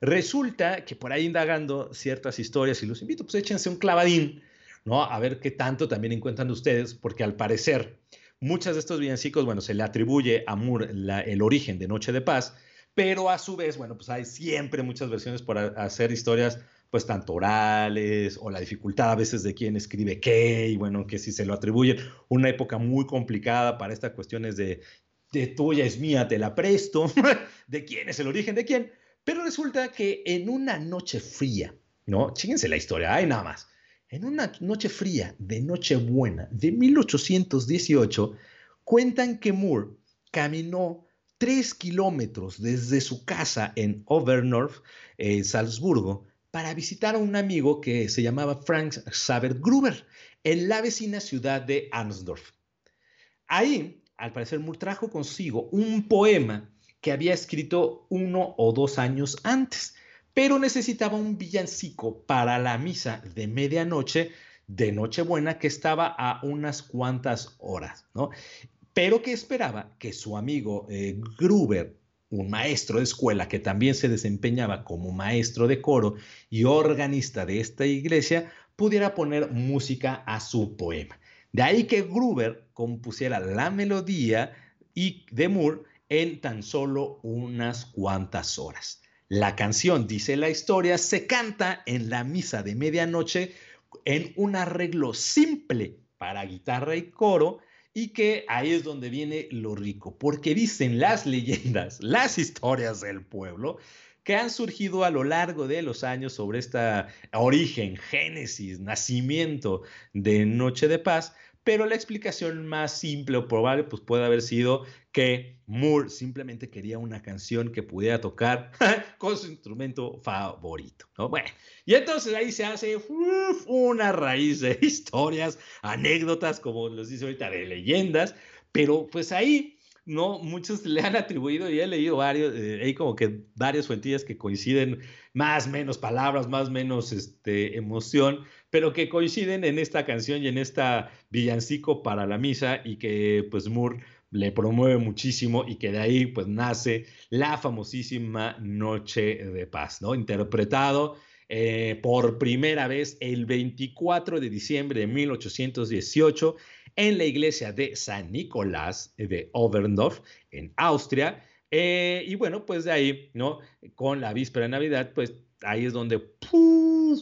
Resulta que por ahí indagando ciertas historias, y los invito, pues échense un clavadín, ¿no? A ver qué tanto también encuentran ustedes, porque al parecer Muchas de estos villancicos, bueno, se le atribuye a Moore el origen de Noche de Paz, pero a su vez, bueno, pues hay siempre muchas versiones por hacer historias pues tanto orales o la dificultad a veces de quién escribe qué y bueno, que si se lo atribuyen una época muy complicada para estas cuestiones de, de tuya es mía, te la presto, <laughs> de quién es el origen de quién, pero resulta que en una noche fría, ¿no? Chíguense la historia, hay nada más. En una noche fría de Nochebuena de 1818, cuentan que Moore caminó tres kilómetros desde su casa en Overnorf, en Salzburgo, para visitar a un amigo que se llamaba Frank Xaver Gruber en la vecina ciudad de Arnsdorf. Ahí, al parecer, Moore trajo consigo un poema que había escrito uno o dos años antes pero necesitaba un villancico para la misa de medianoche de Nochebuena que estaba a unas cuantas horas, ¿no? Pero que esperaba que su amigo eh, Gruber, un maestro de escuela que también se desempeñaba como maestro de coro y organista de esta iglesia, pudiera poner música a su poema. De ahí que Gruber compusiera la melodía y de Moore en tan solo unas cuantas horas. La canción, dice la historia, se canta en la misa de medianoche en un arreglo simple para guitarra y coro y que ahí es donde viene lo rico, porque dicen las leyendas, <laughs> las historias del pueblo, que han surgido a lo largo de los años sobre esta origen, génesis, nacimiento de Noche de Paz, pero la explicación más simple o probable pues puede haber sido que Moore simplemente quería una canción que pudiera tocar <laughs> con su instrumento favorito, ¿no? Bueno, y entonces ahí se hace una raíz de <laughs> historias, anécdotas, como les dice ahorita, de leyendas, pero pues ahí no, muchos le han atribuido, y he leído varios, eh, hay como que varias fuentillas que coinciden, más, menos palabras, más, menos este, emoción, pero que coinciden en esta canción y en esta villancico para la misa y que pues Moore le promueve muchísimo y que de ahí pues nace la famosísima Noche de Paz, ¿no? Interpretado eh, por primera vez el 24 de diciembre de 1818 en la iglesia de San Nicolás de Oberndorf, en Austria. Eh, y bueno, pues de ahí, ¿no? Con la víspera de Navidad, pues ahí es donde,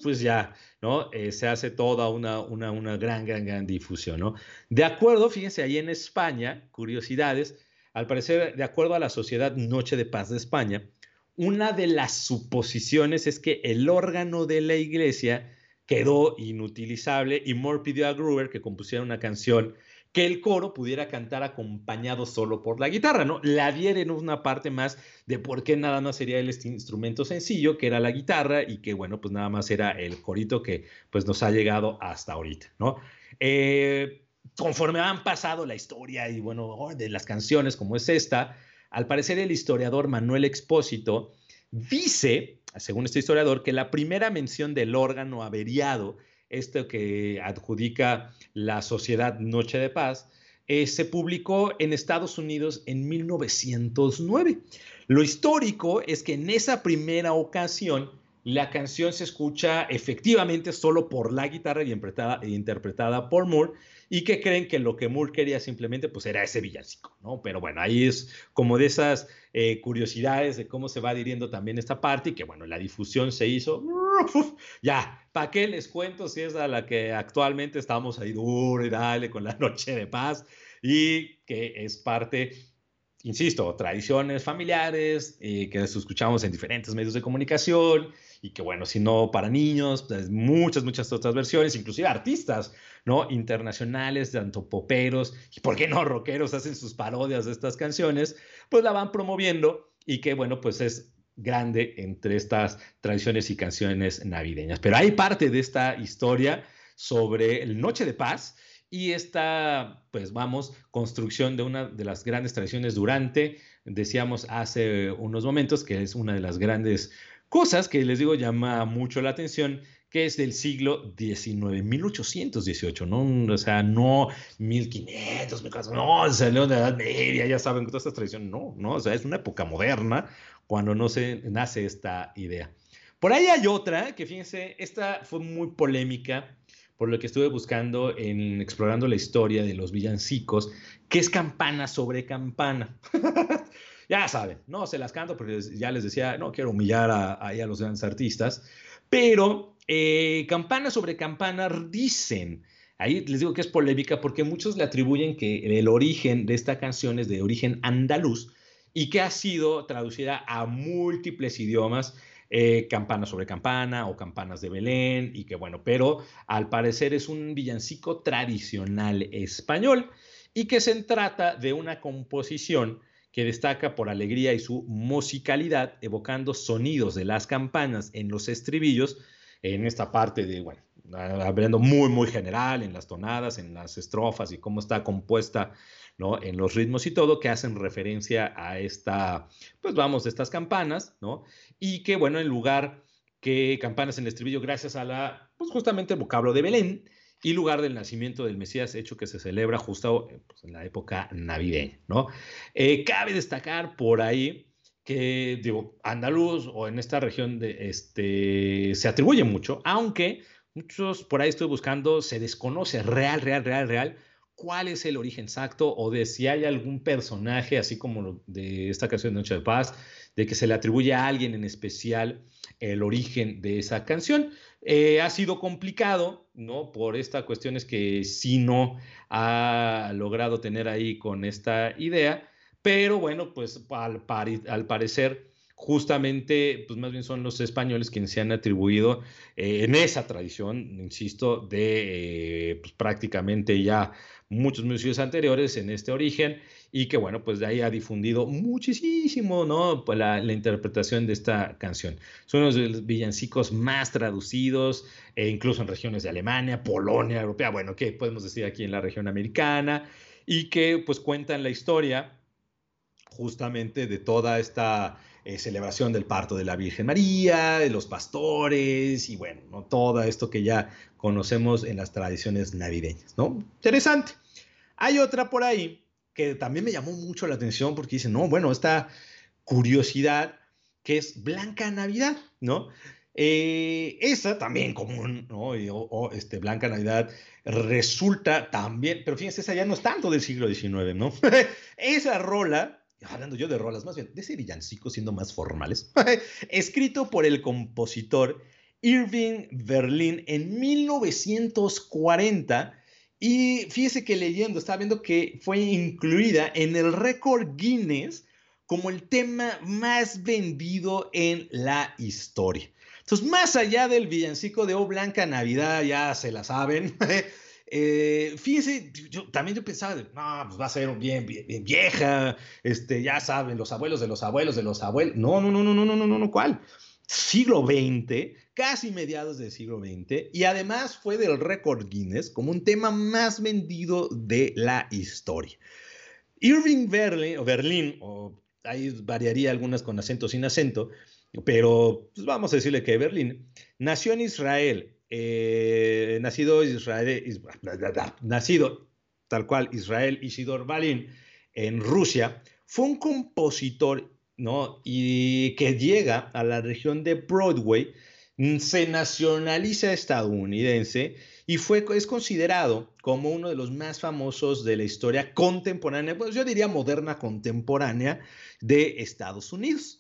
pues ya, ¿no? Eh, se hace toda una, una, una gran, gran, gran difusión, ¿no? De acuerdo, fíjense, ahí en España, curiosidades, al parecer, de acuerdo a la Sociedad Noche de Paz de España, una de las suposiciones es que el órgano de la iglesia quedó inutilizable y Moore pidió a Gruber que compusiera una canción que el coro pudiera cantar acompañado solo por la guitarra, ¿no? La en una parte más de por qué nada más sería el este instrumento sencillo, que era la guitarra, y que, bueno, pues nada más era el corito que pues nos ha llegado hasta ahorita, ¿no? Eh, conforme han pasado la historia y, bueno, de las canciones como es esta, al parecer el historiador Manuel Expósito dice según este historiador, que la primera mención del órgano averiado, esto que adjudica la Sociedad Noche de Paz, eh, se publicó en Estados Unidos en 1909. Lo histórico es que en esa primera ocasión la canción se escucha efectivamente solo por la guitarra y interpretada por Moore y que creen que lo que Moore quería simplemente pues era ese villancico, ¿no? Pero bueno, ahí es como de esas eh, curiosidades de cómo se va adhiriendo también esta parte y que bueno, la difusión se hizo, ya, ¿para qué les cuento si es a la que actualmente estamos ahí duro y dale con la <laughs> noche de paz y que es parte insisto, tradiciones familiares eh, que escuchamos en diferentes medios de comunicación y que bueno, si no para niños, pues muchas, muchas otras versiones, inclusive artistas, ¿no? Internacionales, tanto poperos y por qué no rockeros hacen sus parodias de estas canciones, pues la van promoviendo y que bueno, pues es grande entre estas tradiciones y canciones navideñas. Pero hay parte de esta historia sobre el Noche de Paz y esta, pues vamos, construcción de una de las grandes tradiciones durante, decíamos hace unos momentos, que es una de las grandes cosas que les digo llama mucho la atención, que es del siglo XIX, 1818, ¿no? O sea, no 1500, no, salió de la Edad Media, ya saben, todas estas tradiciones, no, no, o sea, es una época moderna cuando no se nace esta idea. Por ahí hay otra, que fíjense, esta fue muy polémica, por lo que estuve buscando en explorando la historia de los villancicos, que es campana sobre campana. <laughs> ya saben, no se las canto porque ya les decía, no quiero humillar a, a, los grandes artistas, pero eh, campana sobre campana dicen, ahí les digo que es polémica porque muchos le atribuyen que el origen de esta canción es de origen andaluz y que ha sido traducida a múltiples idiomas eh, campana sobre campana o campanas de Belén y que bueno, pero al parecer es un villancico tradicional español y que se trata de una composición que destaca por alegría y su musicalidad, evocando sonidos de las campanas en los estribillos, en esta parte de, bueno, hablando muy, muy general, en las tonadas, en las estrofas y cómo está compuesta ¿no? En los ritmos y todo que hacen referencia a esta, pues vamos, estas campanas, ¿no? Y que, bueno, en lugar que campanas en el estribillo, gracias a la, pues justamente el vocablo de Belén y lugar del nacimiento del Mesías, hecho que se celebra justo pues, en la época navideña, ¿no? Eh, cabe destacar por ahí que, digo, andaluz o en esta región de, este, se atribuye mucho, aunque muchos por ahí estoy buscando, se desconoce real, real, real, real cuál es el origen exacto o de si hay algún personaje, así como de esta canción de Noche de Paz, de que se le atribuye a alguien en especial el origen de esa canción. Eh, ha sido complicado, ¿no? Por esta cuestión es que sí no ha logrado tener ahí con esta idea, pero bueno, pues al parecer justamente, pues más bien son los españoles quienes se han atribuido eh, en esa tradición, insisto, de eh, pues, prácticamente ya muchos museos anteriores en este origen y que bueno, pues de ahí ha difundido muchísimo, ¿no? Pues la, interpretación de esta canción. Son los villancicos más traducidos, e incluso en regiones de Alemania, Polonia, Europea, bueno, ¿qué podemos decir aquí en la región americana? Y que pues cuentan la historia justamente de toda esta eh, celebración del parto de la Virgen María, de los pastores y bueno, ¿no? todo esto que ya conocemos en las tradiciones navideñas, ¿no? Interesante. Hay otra por ahí que también me llamó mucho la atención porque dice, no, bueno, esta curiosidad que es Blanca Navidad, ¿no? Eh, esa también común, ¿no? o, este, Blanca Navidad resulta también, pero fíjense, esa ya no es tanto del siglo XIX, ¿no? <laughs> esa rola, hablando yo de rolas, más bien, de ese villancico siendo más formales, <laughs> escrito por el compositor Irving Berlin en 1940. Y fíjese que leyendo, estaba viendo que fue incluida en el récord Guinness como el tema más vendido en la historia. Entonces, más allá del villancico de O Blanca Navidad, ya se la saben. <laughs> Eh, fíjense, yo, también yo pensaba, no, pues va a ser bien, bien, vieja, este, ya saben, los abuelos de los abuelos de los abuelos. No, no, no, no, no, no, no, no, ¿cuál? siglo XX, casi mediados del siglo XX, y además fue del récord Guinness como un tema más vendido de la historia. Irving Berlin, o Berlin, o ahí variaría algunas con acento sin acento, pero pues, vamos a decirle que Berlín, nació en Israel, eh, nacido Israel, nacido tal cual Israel Isidor Balin en Rusia, fue un compositor ¿no? Y que llega a la región de Broadway, mm, se nacionaliza estadounidense y fue, es considerado como uno de los más famosos de la historia contemporánea, pues yo diría moderna contemporánea de Estados Unidos.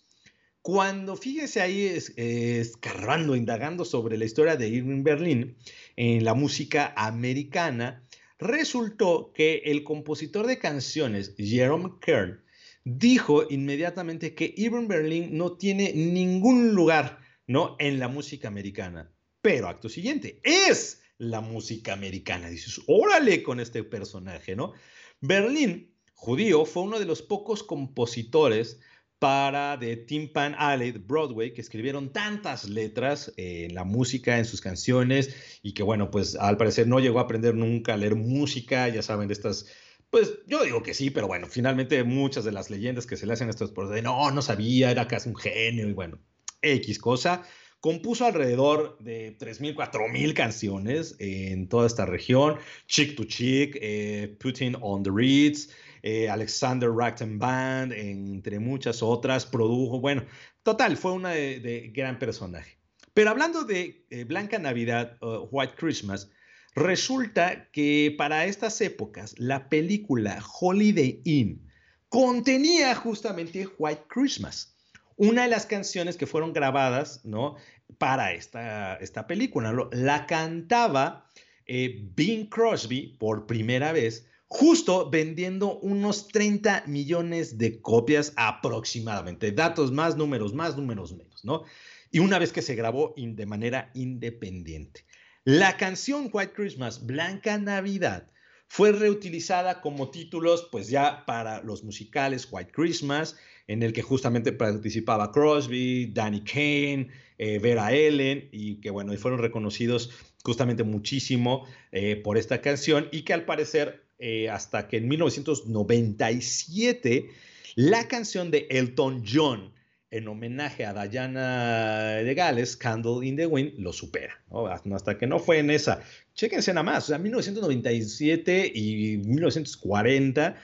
Cuando fíjese ahí escarbando, indagando sobre la historia de Irving Berlin en la música americana, resultó que el compositor de canciones, Jerome Kern, dijo inmediatamente que Irving Berlin no tiene ningún lugar, ¿no? En la música americana. Pero acto siguiente, es la música americana. Dices, órale con este personaje, ¿no? Berlín, judío, fue uno de los pocos compositores para de Tim Pan Alley, Broadway, que escribieron tantas letras en la música, en sus canciones, y que bueno, pues al parecer no llegó a aprender nunca a leer música, ya saben, de estas pues yo digo que sí, pero bueno, finalmente muchas de las leyendas que se le hacen a estos por de no, no sabía, era casi un genio y bueno, X cosa. Compuso alrededor de 3.000, 4.000 canciones en toda esta región. Chick to Chick, eh, Putin on the Reeds, eh, Alexander Ragtime Band, entre muchas otras. Produjo, bueno, total, fue una de, gran personaje. Pero hablando de eh, Blanca Navidad, uh, White Christmas, Resulta que para estas épocas la película Holiday Inn contenía justamente White Christmas, una de las canciones que fueron grabadas ¿no? para esta, esta película. La cantaba eh, Bing Crosby por primera vez, justo vendiendo unos 30 millones de copias aproximadamente. Datos más, números más, números menos, ¿no? Y una vez que se grabó de manera independiente. La canción White Christmas, Blanca Navidad, fue reutilizada como títulos, pues ya para los musicales White Christmas, en el que justamente participaba Crosby, Danny Kane, eh, Vera Ellen, y que bueno, y fueron reconocidos justamente muchísimo eh, por esta canción, y que al parecer, eh, hasta que en 1997, la canción de Elton John, en homenaje a Diana de Gales, Candle in the Wind, lo supera. Hasta que no fue en esa. Chéquense nada más, o sea, 1997 y 1940,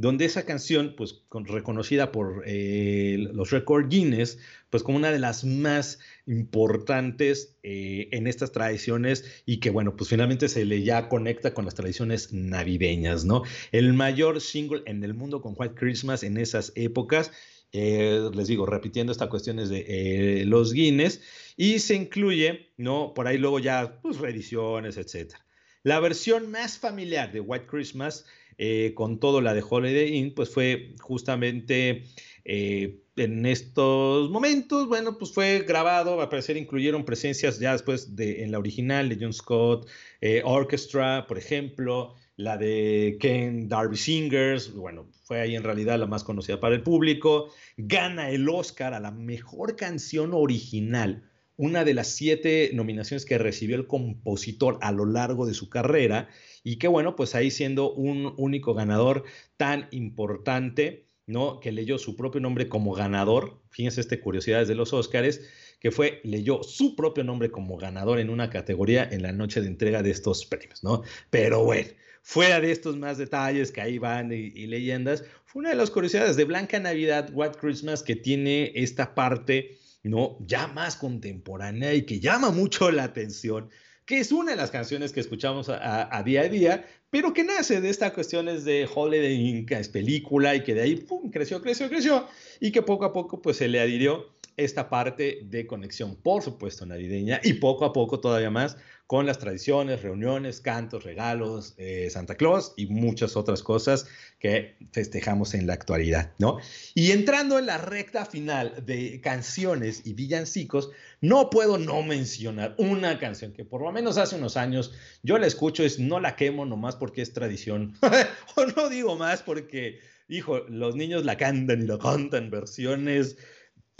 donde esa canción, pues reconocida por eh, los Record Guinness, pues como una de las más importantes eh, en estas tradiciones y que, bueno, pues finalmente se le ya conecta con las tradiciones navideñas, ¿no? El mayor single en el mundo con White Christmas en esas épocas eh, les digo, repitiendo estas cuestiones de los Guinness, y se incluye, ¿no? Por ahí luego ya, pues, reediciones, etc. La versión más familiar de White Christmas, eh, con todo la de Holiday Inn, pues fue justamente Eh, en estos momentos, bueno, pues fue grabado, al parecer incluyeron presencias ya después de en la original de John Scott, eh, Orchestra, por ejemplo, la de Ken Darby Singers, bueno, fue ahí en realidad la más conocida para el público, gana el Oscar a la mejor canción original, una de las siete nominaciones que recibió el compositor a lo largo de su carrera, y que bueno, pues ahí siendo un único ganador tan importante, ¿no? Que leyó su propio nombre como ganador, fíjense este curiosidades de los Oscars, que fue, leyó su propio nombre como ganador en una categoría en la noche de entrega de estos premios, ¿no? Pero bueno, fuera de estos más detalles que ahí van y, leyendas, fue una de las curiosidades de Blanca Navidad, White Christmas, que tiene esta parte, ¿no? Ya más contemporánea y que llama mucho la atención que es una de las canciones que escuchamos a, día a día, pero que nace de estas cuestiones de Holiday Inc., es película, y que de ahí pum, creció, creció, creció, y que poco a poco pues se le adhirió esta parte de conexión, por supuesto, navideña, y poco a poco todavía más con las tradiciones, reuniones, cantos, regalos, eh, Santa Claus y muchas otras cosas que festejamos en la actualidad, ¿no? Y entrando en la recta final de canciones y villancicos, no puedo no mencionar una canción que por lo menos hace unos años yo la escucho, es No la quemo nomás porque es tradición, <laughs> o no digo más porque, hijo, los niños la cantan y la cantan versiones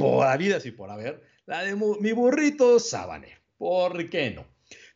por habidas y por haber, la de mi burrito sabanero, ¿por qué no?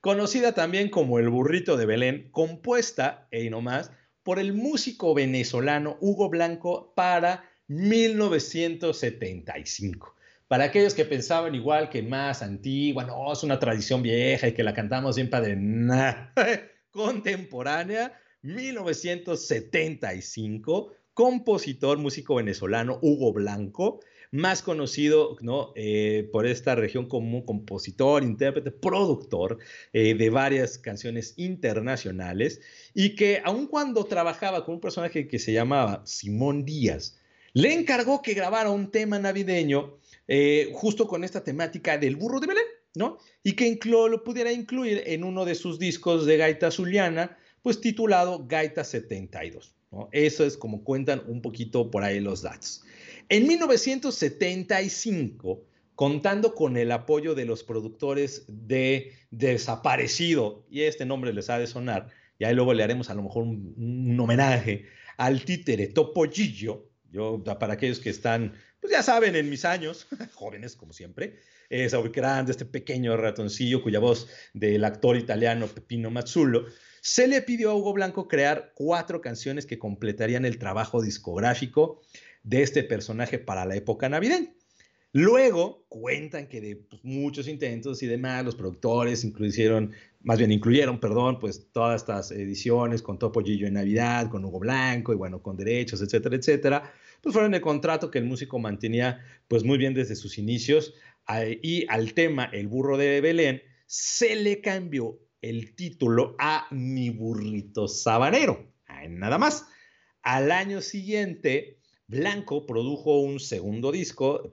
conocida también como El Burrito de Belén, compuesta, y no más, por el músico venezolano Hugo Blanco para 1975. Para aquellos que pensaban igual que más antigua, no, es una tradición vieja y que la cantamos siempre de nada, <laughs> contemporánea, 1975, compositor, músico venezolano Hugo Blanco, más conocido ¿no? Eh, por esta región como compositor, intérprete, productor eh, de varias canciones internacionales y que aun cuando trabajaba con un personaje que se llamaba Simón Díaz, le encargó que grabara un tema navideño eh, justo con esta temática del burro de Belén, ¿no? Y que lo pudiera incluir en uno de sus discos de gaita zuliana, pues titulado Gaita 72. ¿no? Eso es como cuentan un poquito por ahí los datos. En 1975, contando con el apoyo de los productores de Desaparecido, y este nombre les ha de sonar, y ahí luego le haremos a lo mejor un, homenaje al títere Topollillo, yo, para aquellos que están, pues ya saben, en mis años, <laughs> jóvenes como siempre, es ubicarán de este pequeño ratoncillo cuya voz del actor italiano Pepino Mazzulo, se le pidió a Hugo Blanco crear cuatro canciones que completarían el trabajo discográfico de este personaje para la época navideña. Luego cuentan que de pues, muchos intentos y demás, los productores incluyeron, más bien incluyeron, perdón, pues todas estas ediciones con Topo Gillo en Navidad, con Hugo Blanco y bueno, con derechos, etcétera, etcétera, pues fueron el contrato que el músico mantenía pues muy bien desde sus inicios y al tema El burro de Belén se le cambió el título a Mi burrito sabanero, nada más. Al año siguiente Blanco produjo un segundo disco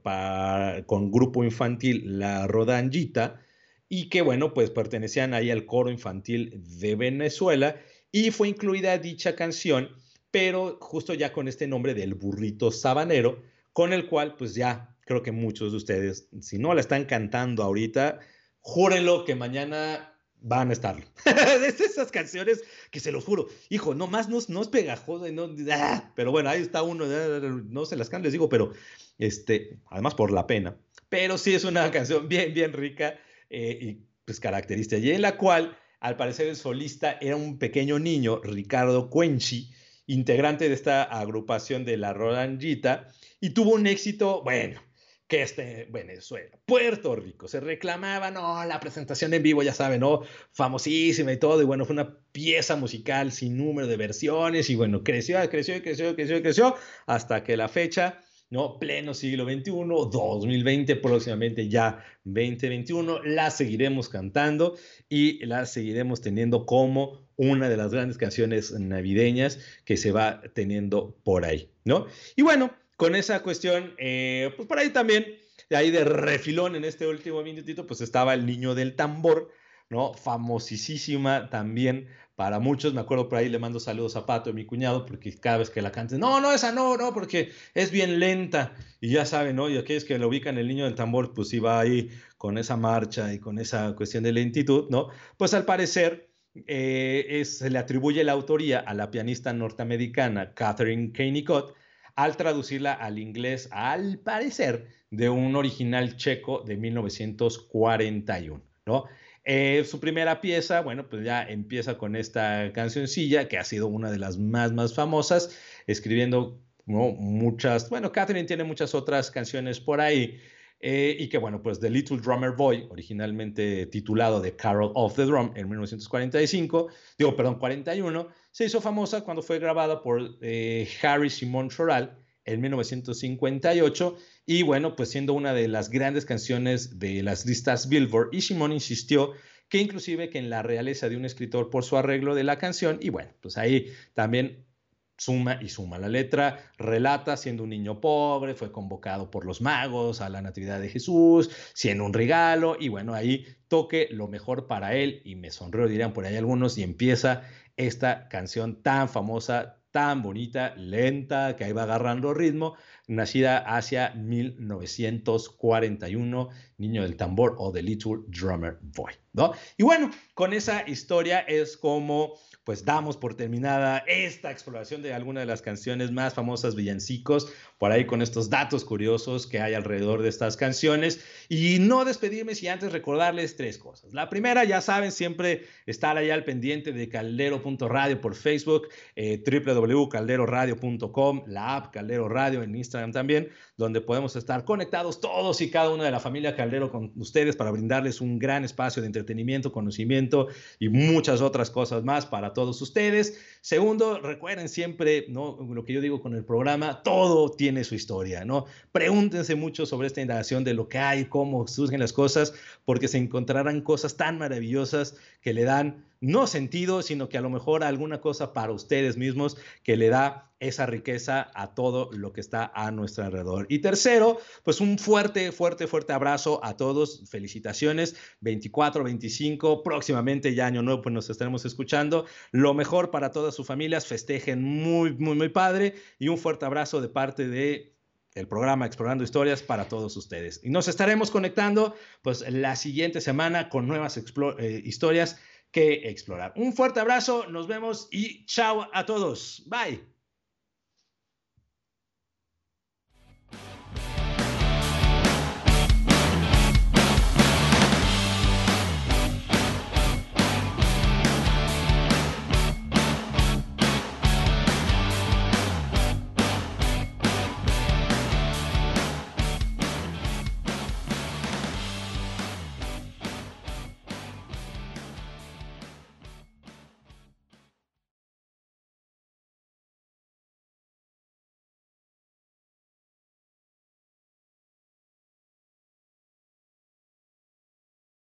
con grupo infantil La Rodanjita y que bueno, pues pertenecían ahí al coro infantil de Venezuela y fue incluida dicha canción, pero justo ya con este nombre del burrito sabanero, con el cual pues ya creo que muchos de ustedes, si no la están cantando ahorita, júrenlo que mañana van a estar. <laughs> de esas canciones que se los juro, hijo, no más no, no es pegajoso, no, ah, pero bueno, ahí está uno, no se las canto, les digo, pero este, además por la pena, pero sí es una canción bien, bien rica eh, y pues característica, y en la cual al parecer el solista era un pequeño niño, Ricardo Cuenchi, integrante de esta agrupación de la Rodanjita, y tuvo un éxito, bueno, que este Venezuela, Puerto Rico, se reclamaba, no, la presentación en vivo, ya saben, ¿no? Famosísima y todo, y bueno, fue una pieza musical sin número de versiones, y bueno, creció, creció, creció, creció, creció, hasta que la fecha, ¿no? Pleno siglo XXI, 2020, próximamente ya 2021, la seguiremos cantando y la seguiremos teniendo como una de las grandes canciones navideñas que se va teniendo por ahí, ¿no? Y bueno, con esa cuestión, eh, pues por ahí también, de ahí de refilón en este último minutito, pues estaba el niño del tambor, ¿no? Famosísima también para muchos. Me acuerdo por ahí le mando saludos a Pato, mi cuñado, porque cada vez que la cante, no, no, esa no, no, porque es bien lenta. Y ya saben, ¿no? Y aquellos que lo ubican el niño del tambor, pues iba ahí con esa marcha y con esa cuestión de lentitud, ¿no? Pues al parecer eh, se le atribuye la autoría a la pianista norteamericana Catherine Kennicott al traducirla al inglés, al parecer, de un original checo de 1941, ¿no? Eh, su primera pieza, bueno, pues ya empieza con esta cancioncilla que ha sido una de las más, más famosas, escribiendo muchas, bueno, Catherine tiene muchas otras canciones por ahí, eh, y que bueno, pues The Little Drummer Boy, originalmente titulado The Carol of the Drum en 1945, digo, perdón, 41, se hizo famosa cuando fue grabada por eh, Harry Simon Choral en 1958 y bueno, pues siendo una de las grandes canciones de las listas Billboard, y Simon insistió que inclusive que en la realeza de un escritor por su arreglo de la canción, y bueno, pues ahí también suma y suma. La letra relata siendo un niño pobre, fue convocado por los magos a la Natividad de Jesús, siendo un regalo, y bueno, ahí toque lo mejor para él, y me sonrió, dirían por ahí algunos, y empieza esta canción tan famosa, tan bonita, lenta, que ahí va agarrando ritmo, nacida hacia 1941, Niño del Tambor o The Little Drummer Boy, ¿no? Y bueno, con esa historia es como pues damos por terminada esta exploración de alguna de las canciones más famosas villancicos, por ahí con estos datos curiosos que hay alrededor de estas canciones. Y no despedirme si antes recordarles tres cosas. La primera, ya saben, siempre estar allá al pendiente de caldero.radio por Facebook, eh, www.calderoradio.com, la app Caldero Radio en Instagram también, donde podemos estar conectados todos y cada uno de la familia Caldero con ustedes para brindarles un gran espacio de entretenimiento, conocimiento y muchas otras cosas más para todos ustedes. Segundo, recuerden siempre, ¿no? Lo que yo digo con el programa, todo tiene su historia, ¿no? Pregúntense mucho sobre esta indagación de lo que hay, cómo surgen las cosas, porque se encontrarán cosas tan maravillosas que le dan no sentido, sino que a lo mejor alguna cosa para ustedes mismos que le da esa riqueza a todo lo que está a nuestro alrededor. Y tercero, pues un fuerte, fuerte, fuerte abrazo a todos. Felicitaciones. 24, 25, próximamente ya año nuevo, pues nos estaremos escuchando. Lo mejor para todas sus familias. Festejen muy, muy, muy padre. Y un fuerte abrazo de parte de el programa Explorando Historias para todos ustedes. Y nos estaremos conectando pues la siguiente semana con nuevas eh, historias que explorar. Un fuerte abrazo, nos vemos y chao a todos. Bye.